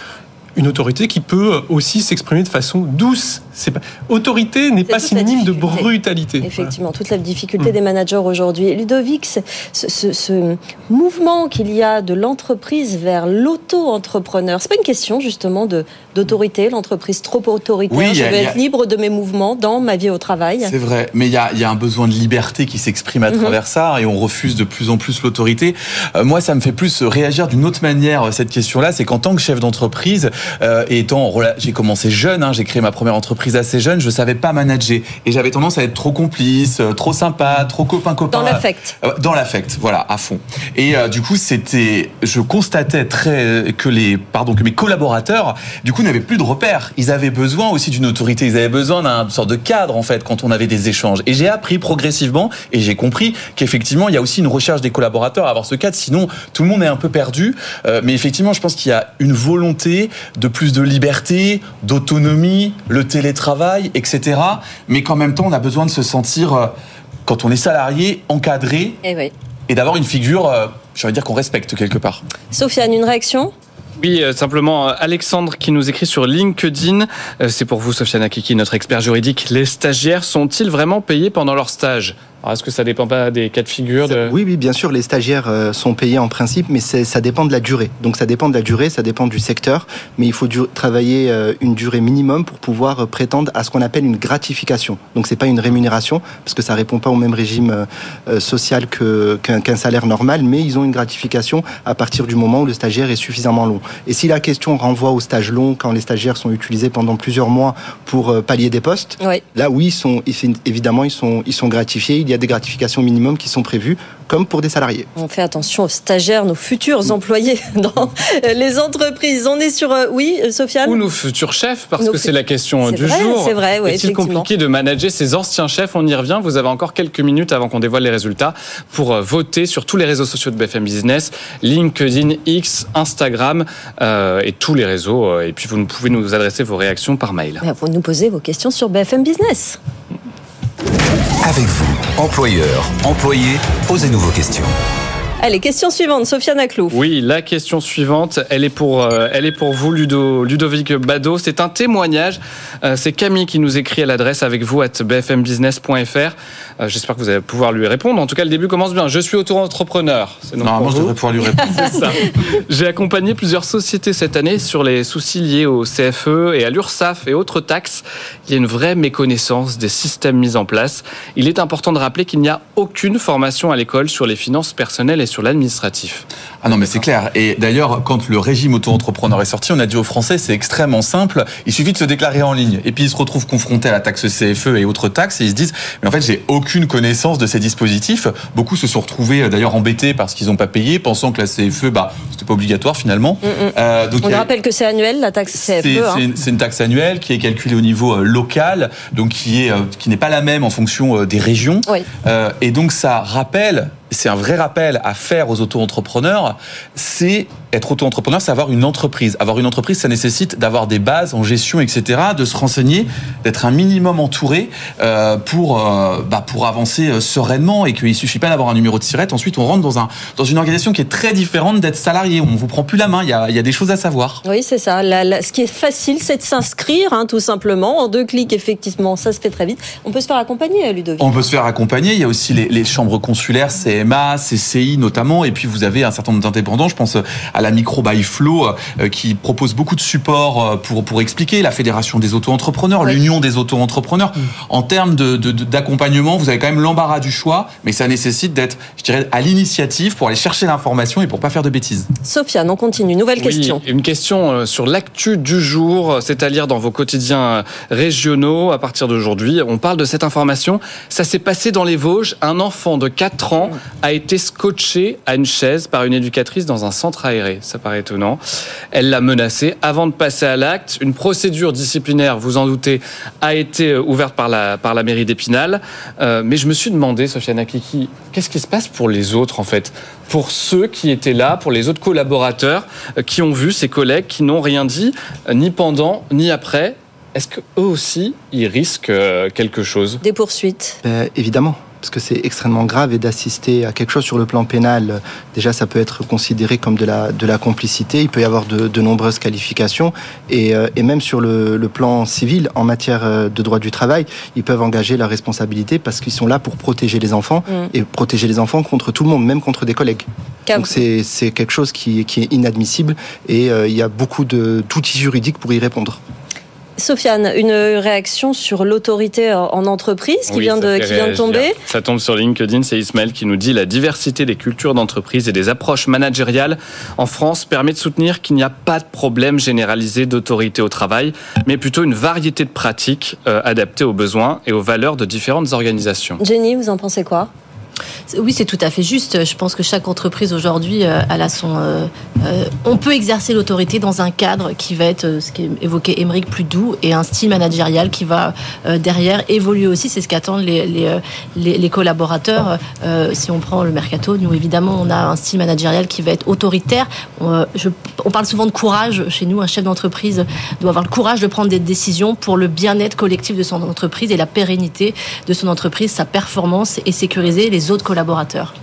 Une autorité qui peut aussi s'exprimer de façon douce. C'est pas... Autorité n'est pas synonyme de brutalité. Voilà. Effectivement, toute la difficulté des managers aujourd'hui. Ludovic, ce, ce- ce mouvement qu'il y a de l'entreprise vers l'auto-entrepreneur, c'est pas une question justement de d'autorité, l'entreprise trop autoritaire. Oui, je a- veux a- être libre de mes mouvements dans ma vie au travail. C'est vrai, mais il y a, il y a un besoin de liberté qui s'exprime à Mhm. travers ça et on refuse de plus en plus l'autorité. Euh, moi, ça me fait plus réagir d'une autre manière euh, cette question-là, c'est qu'en tant que chef d'entreprise euh, et étant, j'ai commencé jeune, hein, j'ai créé ma première entreprise entreprise assez jeune, je savais pas manager et j'avais tendance à être trop complice, euh, trop sympa, trop copain copain. Dans l'affect. Euh, Dans l'affect, voilà, à fond. Et euh, du coup, c'était, je constatais très que les, pardon, que mes collaborateurs, du coup, n'avaient plus de repères. Ils avaient besoin aussi d'une autorité. Ils avaient besoin d'un sorte de cadre en fait quand on avait des échanges. Et j'ai appris progressivement et j'ai compris qu'effectivement, il y a aussi une recherche des collaborateurs à avoir ce cadre. Sinon, tout le monde est un peu perdu. Euh, mais effectivement, je pense qu'il y a une volonté de plus de liberté, d'autonomie, le télétravail, etc. Mais qu'en même temps, on a besoin de se sentir, euh, quand on est salarié, encadré Eh oui. et d'avoir une figure, euh, j'ai envie de dire qu'on respecte quelque part. Sofiane, une réaction? Oui, euh, simplement Alexandre qui nous écrit sur LinkedIn. C'est pour vous, Sofiane Akiki, notre expert juridique. Les stagiaires sont-ils vraiment payés pendant leur stage? Alors, Est-ce que ça dépend pas des cas de figure de... Oui, oui, bien sûr, les stagiaires euh, sont payés en principe, mais c'est- ça dépend de la durée. Donc ça dépend de la durée, ça dépend du secteur, mais il faut du- travailler euh, une durée minimum pour pouvoir euh, prétendre à ce qu'on appelle une gratification. Donc c'est pas une rémunération, parce que ça répond pas au même régime social que- qu'un qu'un salaire normal, mais ils ont une gratification à partir du moment où le stagiaire est suffisamment long. Et si la question renvoie au stage long, quand les stagiaires sont utilisés pendant plusieurs mois pour pallier des postes, là oui, ils sont, ils- évidemment, ils sont, ils sont gratifiés. Il y a des gratifications minimum qui sont prévues, comme pour des salariés. On fait attention aux stagiaires, nos futurs employés dans les entreprises. On est sur, euh, oui, Sofiane? Ou nos futurs chefs, parce Nos que c'est la question C'est du vrai, jour. c'est vrai, ouais, Est-il compliqué de manager ces anciens chefs? On y revient. Vous avez encore quelques minutes avant qu'on dévoile les résultats pour euh, voter sur tous les réseaux sociaux de BFM Business, LinkedIn, X, Instagram euh, et tous les réseaux. euh, Et puis vous pouvez nous adresser vos réactions par mail. Vous nous posez vos questions sur BFM Business. Avec vous, employeurs, employés, posez-nous vos questions. Allez, question suivante, Sofiane Aclou. Oui, la question suivante, elle est pour, euh, elle est pour vous, Ludo, Ludovic Bado. C'est un témoignage. Euh, c'est Camille qui nous écrit à l'adresse avec vous at bfmbusiness.fr. Euh, J'espère que vous allez pouvoir lui répondre. En tout cas, le début commence bien. Je suis auto-entrepreneur. Normalement, je devrais pouvoir lui répondre. C'est ça. J'ai accompagné plusieurs sociétés cette année sur les soucis liés au CFE et à l'URSSAF et autres taxes. Il y a une vraie méconnaissance des systèmes mis en place. Il est important de rappeler qu'il n'y a aucune formation à l'école sur les finances personnelles et sur l'administratif. Ah non, mais c'est clair. Et d'ailleurs, quand le régime auto-entrepreneur est sorti, on a dit aux Français, c'est extrêmement simple. Il suffit de se déclarer en ligne. Et puis, ils se retrouvent confrontés à la taxe CFE et autres taxes et ils se disent, mais en fait, j'ai aucune connaissance de ces dispositifs. Beaucoup se sont retrouvés euh, d'ailleurs embêtés parce qu'ils n'ont pas payé, pensant que la CFE, bah, c'était pas obligatoire finalement. Euh, donc, On il y a- rappelle que c'est annuel, la taxe CFE. c'est hein. c'est une, taxe annuelle qui est calculée au niveau euh, local, donc qui est euh, qui n'est pas la même en fonction euh, des régions. Oui. Euh, et donc ça rappelle, c'est un vrai rappel à faire aux auto-entrepreneurs, c'est être auto-entrepreneur, c'est avoir une entreprise. Avoir une entreprise, ça nécessite d'avoir des bases en gestion, etc., de se renseigner, d'être un minimum entouré euh, pour euh, bah, pour avancer euh, sereinement et qu'il suffit pas d'avoir un numéro de sirette. Ensuite, on rentre dans un dans une organisation qui est très différente d'être salarié. On vous prend plus la main. Il y a, il y a des choses à savoir. Oui, c'est ça. La- la- ce qui est facile, c'est de s'inscrire, hein, tout simplement. En deux clics, effectivement, ça se fait très vite. On peut se faire accompagner, Ludovic. On peut se faire accompagner. Il y a aussi les, les chambres consulaires, CMA, CCI notamment. Et puis vous avez un certain nombre d'indépendants. Je pense à la Micro by Flow euh, qui propose beaucoup de support euh, pour pour expliquer. La Fédération des auto-entrepreneurs, l'Union des auto-entrepreneurs. En termes de- de- de- d'accompagnement, vous avez quand même l'embarras du choix, mais ça nécessite d'être, je dirais, à l'initiative pour aller chercher l'information et pour pas faire de bêtises. Sofiane, on continue. Nouvelle Oui, question. Une question euh, sur l'actu du jour, c'est à dire dans vos quotidiens euh, régionaux à partir d'aujourd'hui. On parle de cette information. Ça s'est passé dans les Vosges. Un enfant de 4 ans a été scotché à une chaise par une éducatrice dans un centre aéré. Ça paraît étonnant. Elle l'a menacé avant de passer à l'acte. Une procédure disciplinaire, vous en doutez, a été euh, ouverte par la, par la mairie d'Épinal. Euh, mais je me suis demandé, Sofiane Akiki, qu'est-ce qui se passe pour les autres en fait? Pour ceux qui étaient là, pour les autres collaborateurs euh, qui ont vu ces collègues qui n'ont rien dit, euh, ni pendant, ni après. Est-ce qu'eux aussi, ils risquent quelque chose? Des poursuites Ben, évidemment, parce que c'est extrêmement grave et d'assister à quelque chose sur le plan pénal, déjà ça peut être considéré comme de la, de la complicité, il peut y avoir de, de nombreuses qualifications, et, euh, et même sur le, le plan civil, en matière euh, de droit du travail, ils peuvent engager la responsabilité parce qu'ils sont là pour protéger les enfants, Mm. et protéger les enfants contre tout le monde, même contre des collègues. Donc c'est quelque chose qui, qui est inadmissible, et euh, il y a beaucoup de- d'outils juridiques pour y répondre. Sofiane, une réaction sur l'autorité en entreprise qui, Oui, vient, de, fait qui vient de réagir. tomber. Ça tombe sur LinkedIn, c'est Ismaël qui nous dit la diversité des cultures d'entreprise et des approches managériales en France permet de soutenir qu'il n'y a pas de problème généralisé d'autorité au travail, mais plutôt une variété de pratiques euh, adaptées aux besoins et aux valeurs de différentes organisations. Jenny, vous en pensez quoi? Oui, c'est tout à fait juste. Je pense que chaque entreprise aujourd'hui, euh, a son. euh, euh, on peut exercer l'autorité dans un cadre qui va être ce évoqué Émeric plus doux et un style managérial qui va derrière évoluer aussi. C'est ce qu'attendent les, les, collaborateurs. Si on prend le mercato, nous évidemment, on a un style managérial qui va être autoritaire. On parle souvent de courage chez nous. Un chef d'entreprise doit avoir le courage de prendre des décisions pour le bien-être collectif de son entreprise et la pérennité de son entreprise, sa performance et sécuriser les autres collaborateurs.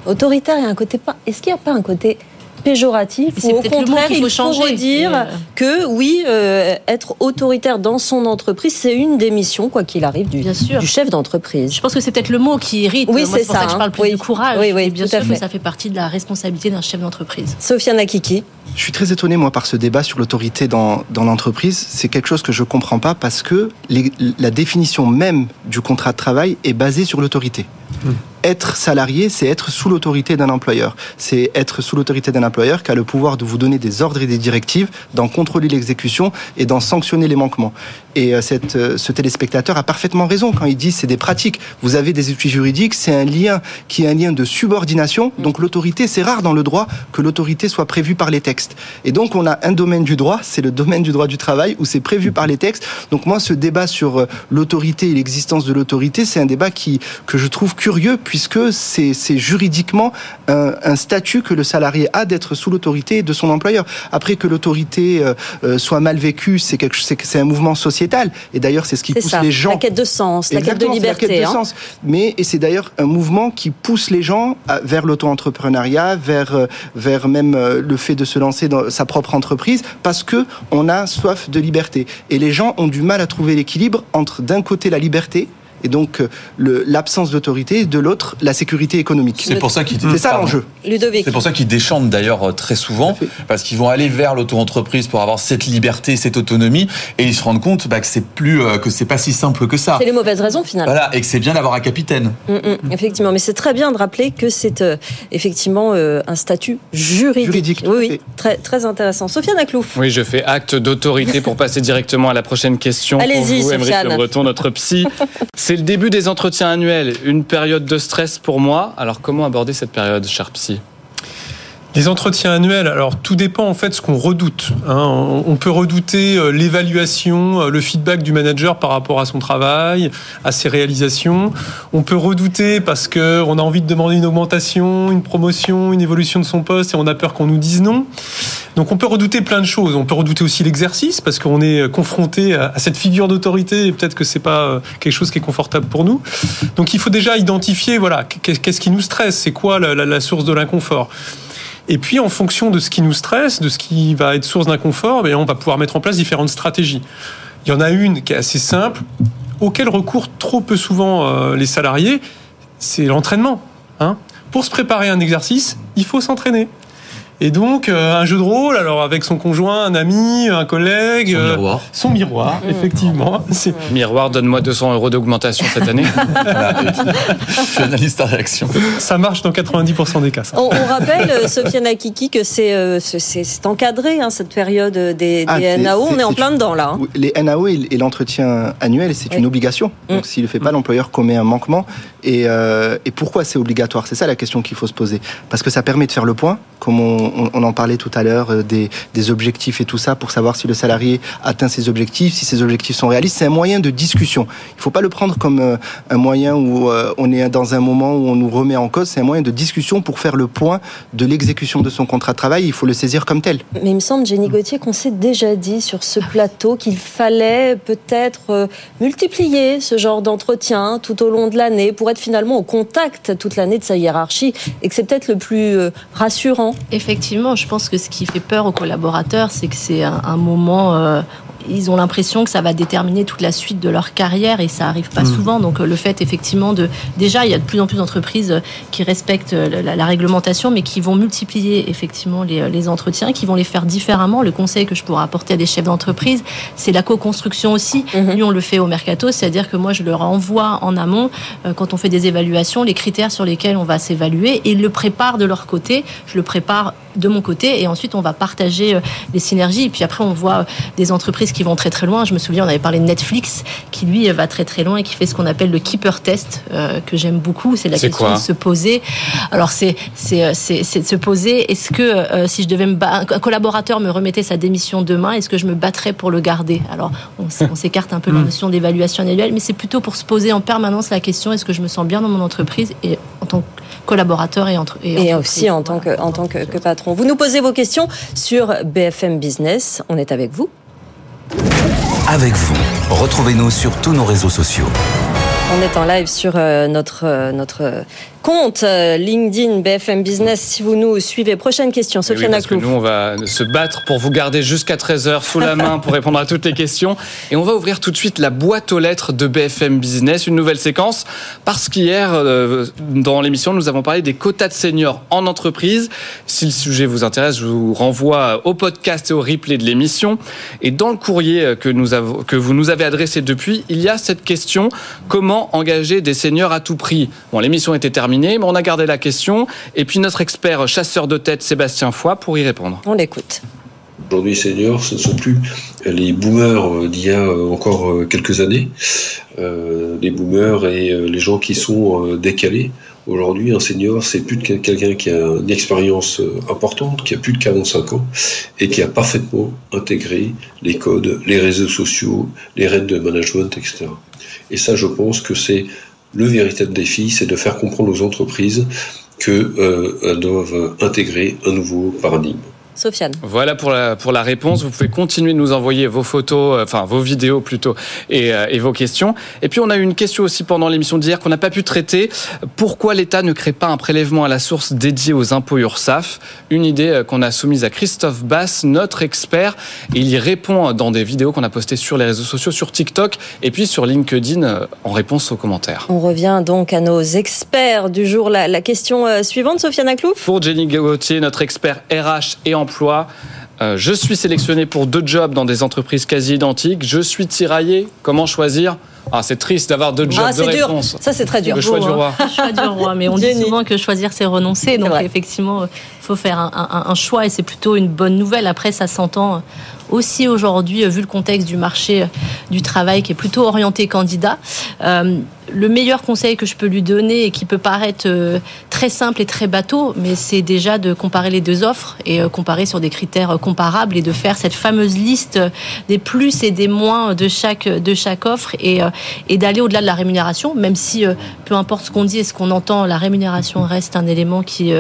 Autoritaire, il y a un côté pas. Est-ce qu'il n'y a pas un côté péjoratif C'est au peut-être le mot contraire qu'il il faut changer. Mais, euh, que oui euh, être autoritaire dans son entreprise c'est une des missions quoi qu'il arrive du, du chef d'entreprise Je pense que c'est peut-être le mot qui irrite. oui Moi, c'est pour ça, ça que je hein. parle plus oui. du courage. oui oui Et bien sûr que fait ça fait partie de la responsabilité d'un chef d'entreprise. Sofiane Akiki Je suis très étonné, moi, par ce débat sur l'autorité dans, dans l'entreprise. C'est quelque chose que je ne comprends pas parce que les- la définition même du contrat de travail est basée sur l'autorité. Être salarié, c'est être sous l'autorité d'un employeur. C'est être sous l'autorité d'un employeur qui a le pouvoir de vous donner des ordres et des directives, d'en contrôler l'exécution et d'en sanctionner les manquements. Et euh, cette, euh, ce téléspectateur a parfaitement raison quand il dit c'est des pratiques. Vous avez des outils juridiques, c'est un lien qui est un lien de subordination. Donc l'autorité, c'est rare dans le droit que l'autorité soit prévue par les textes. Et donc on a un domaine du droit, c'est le domaine du droit du travail où c'est prévu par les textes. Donc moi, ce débat sur euh, l'autorité et l'existence de l'autorité, c'est un débat qui que je trouve curieux puisque c'est juridiquement un, un statut que le salarié a d'être sous l'autorité de son employeur. Après que l'autorité euh, euh, soit mal vécue, c'est un mouvement sociétal. Et d'ailleurs, c'est ce qui pousse ça les gens la quête de sens la quête de c'est la liberté quête de hein. sens. Mais et c'est d'ailleurs un mouvement qui pousse les gens à- vers l'auto-entrepreneuriat, vers euh, vers même euh, le fait de se lancer dans sa propre entreprise, parce que on a soif de liberté. Et les gens ont du mal à trouver l'équilibre entre d'un côté la liberté et donc euh, l'absence d'autorité, de l'autre la sécurité économique. C'est pour ça qu'ils c'est ça l'enjeu. Ludovic C'est pour ça qu'ils déchantent d'ailleurs euh, très souvent, parce qu'ils vont aller vers l'auto-entreprise pour avoir cette liberté, cette autonomie, et ils se rendent compte bah, que c'est plus, euh, que c'est pas si simple que ça. c'est les mauvaises raisons finalement Voilà, et que c'est bien d'avoir un capitaine. Mm, mm, effectivement, mais c'est très bien de rappeler que c'est euh, effectivement euh, un statut juridique. oui, oui, très, très intéressant. Sofiane Aklouf. Oui, je fais acte d'autorité pour passer directement à la prochaine question. Allez-y, Sofiane. Le Breton, notre psy. C'est le début des entretiens annuels, une période de stress pour moi. Alors, comment aborder cette période, cher psy? Les entretiens annuels, alors tout dépend en fait de ce qu'on redoute. hein. On peut redouter euh, l'évaluation, euh, le feedback du manager par rapport à son travail, à ses réalisations. On peut redouter parce que on a envie de demander une augmentation, une promotion, une évolution de son poste et on a peur qu'on nous dise non. Donc on peut redouter plein de choses. On peut redouter aussi l'exercice parce qu'on est confronté à cette figure d'autorité et peut-être que c'est pas euh, quelque chose qui est confortable pour nous. Donc il faut déjà identifier voilà qu'est- qu'est-ce qui nous stresse, c'est quoi la source de l'inconfort. Et puis, en fonction de ce qui nous stresse, de ce qui va être source d'inconfort, ben, on va pouvoir mettre en place différentes stratégies. Il y en a une qui est assez simple, auquel recourent trop peu souvent euh, les salariés, c'est l'entraînement. hein. Pour se préparer à un exercice, il faut s'entraîner. Et donc, euh, un jeu de rôle, alors avec son conjoint, un ami, un collègue. Son euh, miroir. Son miroir, effectivement. C'est Miroir, donne-moi 200 euros d'augmentation cette année. Je analyse ta réaction. Ça marche dans 90% des cas. ça. On, on rappelle, euh, Sofiane Akiki, que c'est euh, c'est- c'est- c'est encadré, hein, cette période des, des Ah, NAO. c'est- On est en plein dedans, là. hein. Les NAO et et l'entretien annuel, c'est Oui. une obligation. Donc s'il ne le fait pas, l'employeur commet un manquement. Et, euh, et pourquoi c'est obligatoire? C'est ça la question qu'il faut se poser. Parce que ça permet de faire le point, comme on, on- on en parlait tout à l'heure, euh, des, des objectifs et tout ça, pour savoir si le salarié atteint ses objectifs, si ses objectifs sont réalistes. C'est un moyen de discussion. Il ne faut pas le prendre comme euh, un moyen où euh, on est dans un moment où on nous remet en cause. C'est un moyen de discussion pour faire le point de l'exécution de son contrat de travail. Il faut le saisir comme tel. Mais il me semble, Jenny Gauthier, qu'on s'est déjà dit sur ce plateau qu'il fallait peut-être multiplier ce genre d'entretien tout au long de l'année pour être finalement au contact toute l'année de sa hiérarchie et que c'est peut-être le plus rassurant. Effectivement, je pense que ce qui fait peur aux collaborateurs, c'est que c'est un, un moment. euh, ils ont l'impression que ça va déterminer toute la suite de leur carrière et ça arrive pas Mmh. souvent. Donc euh, le fait effectivement de déjà il y a de plus en plus d'entreprises euh, qui respectent la, la réglementation, mais qui vont multiplier effectivement les, les entretiens, qui vont les faire différemment. Le conseil que je pourrais apporter à des chefs d'entreprise, c'est la co-construction aussi. Nous on le fait au mercato, c'est-à-dire que moi je leur envoie en amont quand on fait des évaluations les critères sur lesquels on va s'évaluer et ils le préparent de leur côté. Je le prépare de mon côté et ensuite on va partager euh, les synergies. Et puis après on voit euh, des entreprises qui vont très très loin. Je me souviens on avait parlé de Netflix qui lui euh, va très très loin et qui fait ce qu'on appelle le keeper test euh, que j'aime beaucoup. C'est la question de se poser. Alors c'est c'est de se poser. Est-ce que euh, si je devais me un collaborateur me remettait sa démission demain, est-ce que je me battrais pour le garder? Alors on, s'écarte un peu de la notion d'évaluation annuelle, mais c'est plutôt pour se poser en permanence la question est-ce que je me sens bien dans mon entreprise? Et en tant que collaborateur et entre Et entreprise. aussi en tant que, en tant que, que patron. Vous nous posez vos questions sur BFM Business. On est avec vous. Avec vous, retrouvez-nous sur tous nos réseaux sociaux. On est en live sur euh, notre, euh, notre compte euh, LinkedIn BFM Business. Si vous nous suivez, prochaine question, Eh oui, parce que Aklouf. nous, on va se battre pour vous garder jusqu'à 13h sous la main pour répondre à toutes les questions. Et on va ouvrir tout de suite la boîte aux lettres de BFM Business, une nouvelle séquence. Parce qu'hier, euh, dans l'émission, nous avons parlé des quotas de seniors en entreprise. Si le sujet vous intéresse, je vous renvoie au podcast et au replay de l'émission. Et dans le courrier que, nous avons, que vous nous avez adressé depuis, il y a cette question comment engager des seniors à tout prix? Bon, l'émission était terminée, mais on a gardé la question. Et puis notre expert chasseur de tête, Sébastien Foy, pour y répondre. On l'écoute. Aujourd'hui, seniors, ce ne sont plus les boomers euh, d'il y a euh, encore euh, quelques années, euh, les boomers et les gens qui sont décalés. Aujourd'hui, un senior, c'est plus quelqu'un qui a une expérience importante, qui a plus de 45 ans et qui a parfaitement intégré les codes, les réseaux sociaux, les règles de management, etc. Et ça, je pense que c'est le véritable défi, c'est de faire comprendre aux entreprises qu'elles doivent intégrer un nouveau paradigme. Sofiane. Voilà pour la, pour la réponse. Vous pouvez continuer de nous envoyer vos photos, euh, enfin vos vidéos plutôt, et, euh, et vos questions. Et puis on a eu une question aussi pendant l'émission d'hier qu'on n'a pas pu traiter. Pourquoi l'État ne crée pas un prélèvement à la source dédié aux impôts URSAF Une idée euh, qu'on a soumise à Christophe Bass, notre expert. Il y répond dans des vidéos qu'on a postées sur les réseaux sociaux, sur TikTok et puis sur LinkedIn en réponse aux commentaires. On revient donc à nos experts du jour. La, la question suivante, Sofiane Aklouf. Pour Jenny Gauthier, notre expert RH et emploi, euh, je suis sélectionné pour deux jobs dans des entreprises quasi identiques. Je suis tiraillé. Comment choisir? Ah, C'est triste d'avoir deux jobs Ah, de c'est dur. réponse. Ça, c'est très dur. Le choix du roi. Le choix du roi. Mais on dit souvent que choisir, c'est renoncer. Donc, effectivement, il faut faire un, un- un choix et c'est plutôt une bonne nouvelle. Après, ça s'entend aussi aujourd'hui, euh, vu le contexte du marché euh, du travail qui est plutôt orienté candidat. Euh, le meilleur conseil que je peux lui donner et qui peut paraître très simple et très bateau, mais c'est déjà de comparer les deux offres et comparer sur des critères comparables et de faire cette fameuse liste des plus et des moins de chaque de chaque offre et, et d'aller au-delà de la rémunération, même si peu importe ce qu'on dit et ce qu'on entend, la rémunération reste un élément qui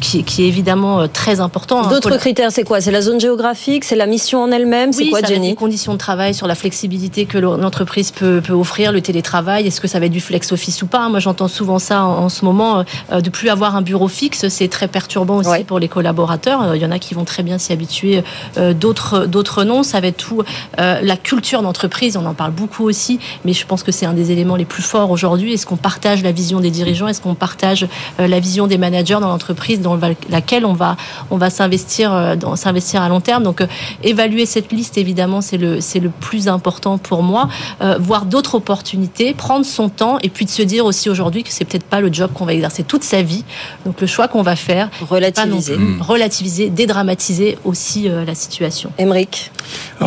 qui, qui est évidemment très important. hein. D'autres critères, c'est quoi? C'est la zone géographique? C'est la mission en elle-même C'est oui, quoi, ça va être Jenny les conditions de travail, sur la flexibilité que l'entreprise peut, peut offrir, le télétravail. Est-ce que ça va être du flex office ou pas Moi, j'entends souvent ça en, en ce moment. euh, de plus avoir un bureau fixe, c'est très perturbant aussi pour les collaborateurs. Euh, Il y en a qui vont très bien s'y habituer, euh, d'autres, d'autres non. Ça va être tout euh, la culture d'entreprise. On en parle beaucoup aussi, mais je pense que c'est un des éléments les plus forts aujourd'hui. Est-ce qu'on partage la vision des dirigeants? Est-ce qu'on partage euh, la vision des managers dans l'entreprise dans laquelle on va on va s'investir euh, dans s'investir à long terme? Donc euh, évaluer cette liste évidemment c'est le c'est le plus important pour moi. Euh, voir d'autres opportunités, prendre son temps et puis de se dire aussi aujourd'hui que c'est peut-être pas le job qu'on va exercer toute sa vie. Donc le choix qu'on va faire, relativiser, non plus relativiser, dédramatiser aussi euh, la situation.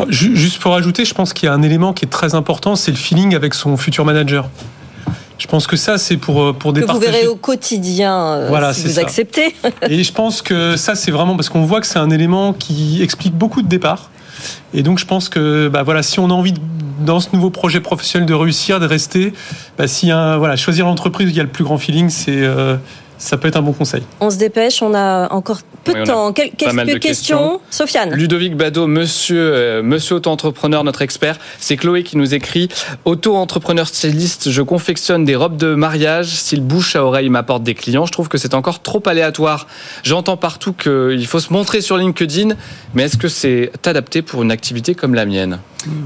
Ju- juste pour ajouter, je pense qu'il y a un élément qui est très important, c'est le feeling avec son futur manager. Je pense que ça, c'est pour, euh, pour Que vous verrez au quotidien euh, Voilà, si vous ça. acceptez. Et je pense que ça, c'est vraiment parce qu'on voit que c'est un élément qui explique beaucoup de départs. Et donc, je pense que bah, voilà, si on a envie, de- dans ce nouveau projet professionnel, de réussir, de rester, bah, si un, voilà, choisir l'entreprise où il y a le plus grand feeling, c'est euh, Ça peut être un bon conseil. On se dépêche, on a encore peu Oui, de temps. Quel- Quelques de questions. questions. Sofiane. Ludovic Bado, monsieur, euh, monsieur auto-entrepreneur, notre expert. C'est Chloé qui nous écrit Auto-entrepreneur styliste, je confectionne des robes de mariage. Si le bouche à oreille m'apporte des clients, je trouve que c'est encore trop aléatoire. J'entends partout qu'il faut se montrer sur LinkedIn, mais est-ce que c'est adapté pour une activité comme la mienne?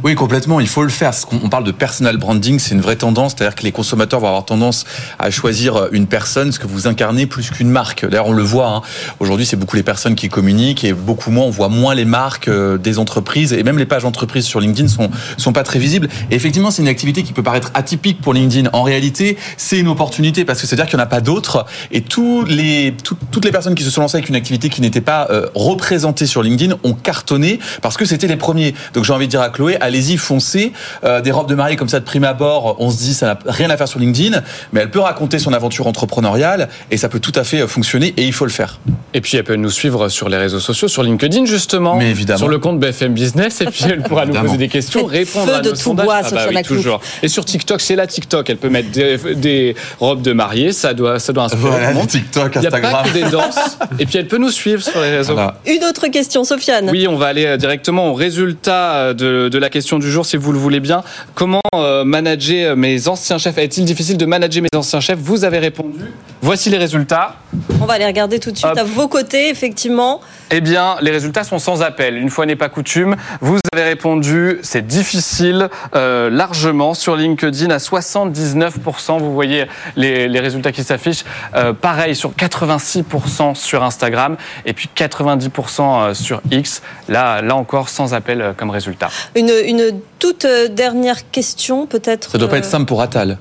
Oui, complètement. Il faut le faire. On parle de personal branding, c'est une vraie tendance. C'est-à-dire que les consommateurs vont avoir tendance à choisir une personne, ce que vous incarnez, plus qu'une marque. D'ailleurs, on le voit. hein. Aujourd'hui, c'est beaucoup les personnes qui communiquent et beaucoup moins, on voit moins les marques euh, des entreprises et même les pages entreprises sur LinkedIn sont sont pas très visibles. Et effectivement, c'est une activité qui peut paraître atypique pour LinkedIn. En réalité, c'est une opportunité parce que c'est-à-dire qu'il n'y en a pas d'autres et tous les tout- toutes les personnes qui se sont lancées avec une activité qui n'était pas euh, représentée sur LinkedIn ont cartonné parce que c'était les premiers. Donc j'ai envie de dire à Chloé, allez-y, foncez. Euh, des robes de mariée comme ça de prime abord, on se dit ça n'a rien à faire sur LinkedIn, mais elle peut raconter son aventure entrepreneuriale et ça peut tout à fait euh, fonctionner et il faut le faire. Et puis elle peut nous suivre sur les réseaux sociaux, sur LinkedIn justement, Mais évidemment. sur le compte BFM Business, et puis elle pourra nous poser des questions, répondre feu à de nos tout sondages. bois, Ah bah oui, toujours. Et sur TikTok, c'est la TikTok. Elle peut mettre des, des robes de mariée, ça doit, ça doit inspirer Voilà, le. TikTok, Il n'y a pas Instagram. que des danses. Et puis elle peut nous suivre sur les réseaux. Voilà. Une autre question, Sofiane. Oui, on va aller euh, directement au résultat de, de la question du jour, si vous le voulez bien. Comment euh, manager mes anciens chefs? Est-il difficile de manager mes anciens chefs? Vous avez répondu. Voici les résultats. On va les regarder tout de suite Hop. à vos côtés, effectivement. Eh bien, les résultats sont sans appel. Une fois n'est pas coutume, vous avez répondu, c'est difficile, euh, largement sur LinkedIn à 79%. Vous voyez les, les résultats qui s'affichent. Euh, pareil sur 86% sur Instagram et puis 90% sur X. Là, là encore, sans appel euh, comme résultat. Une, une toute euh, dernière question, peut-être. Ça doit pas être euh, simple pour Attal.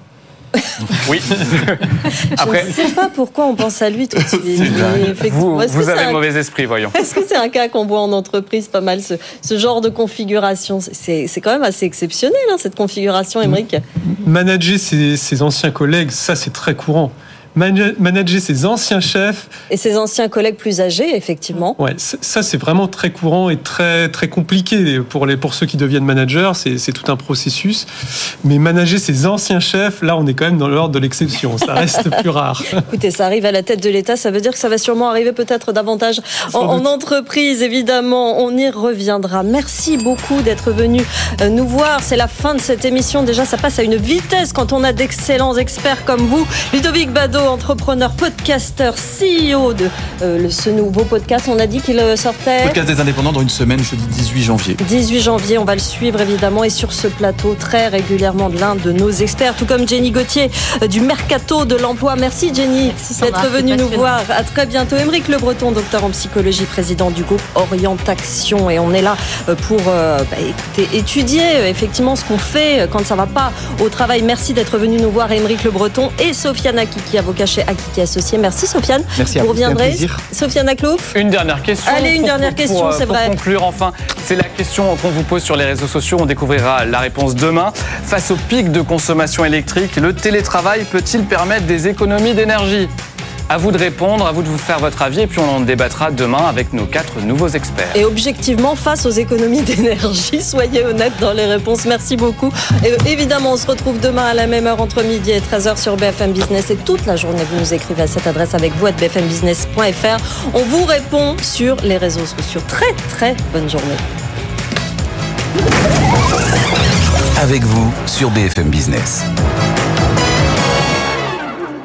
Oui. Après, Je ne sais pas pourquoi on pense à lui tout de suite. Vous, avez un- le mauvais esprit, voyons. Est-ce que c'est un cas qu'on voit en entreprise pas mal, ce, ce genre de configuration? C'est c'est quand même assez exceptionnel, hein, cette configuration, Émeric. Manager ses, ses anciens collègues, ça c'est très courant. Mana- Manager ses anciens chefs, Et ses anciens collègues plus âgés, effectivement. ouais, ça c'est vraiment très courant et très très compliqué pour les pour ceux qui deviennent managers. C'est tout un processus. Mais manager ses anciens chefs, là on est quand même dans l'ordre de l'exception. Ça reste plus rare. Écoutez, ça arrive à la tête de l'État, ça veut dire que ça va sûrement arriver peut-être davantage en, en entreprise, évidemment. On y reviendra. Merci beaucoup d'être venu euh, nous voir. C'est la fin de cette émission. Déjà, ça passe à une vitesse quand on a d'excellents experts comme vous. Ludovic Bado, entrepreneur, podcasteur, CEO de euh, ce nouveau podcast. On a dit qu'il euh, sortait. Podcast des indépendants dans une semaine, jeudi 18 janvier. 18 janvier, on va le suivre évidemment et sur ce plateau très régulièrement de l'un de nos experts, tout comme Jenny Gauthier euh, du Mercato de l'Emploi. Merci Jenny d'être venue nous voir. À très bientôt. Émeric Le Breton, docteur en psychologie, président du groupe Orientation. Et on est là pour euh, bah, écoutez, étudier effectivement ce qu'on fait quand ça va pas au travail. Merci d'être venu nous voir, Émeric Le Breton et Sofiane Akiki, avocat chez Akiki Associé. Merci Sofiane. Merci à vous vous, reviendrez. plaisir. Sofiane Aklouf. Une dernière question. Allez, une Pour- dernière pour- question, pour, c'est pour vrai. conclure, enfin, c'est la question qu'on vous pose sur les réseaux sociaux. On découvrira la réponse demain. Face au pic de consommation électrique, le télétravail peut-il permettre des économies d'énergie? À vous de répondre, à vous de vous faire votre avis, et puis on en débattra demain avec nos quatre nouveaux experts. Et objectivement, face aux économies d'énergie, soyez honnêtes dans les réponses. Merci beaucoup. Et euh, évidemment, on se retrouve demain à la même heure entre midi et 13h sur BFM Business. Et toute la journée, vous nous écrivez à cette adresse avec vous à bfmbusiness.fr. On vous répond sur les réseaux sociaux. Très, très bonne journée. Avec vous sur BFM Business.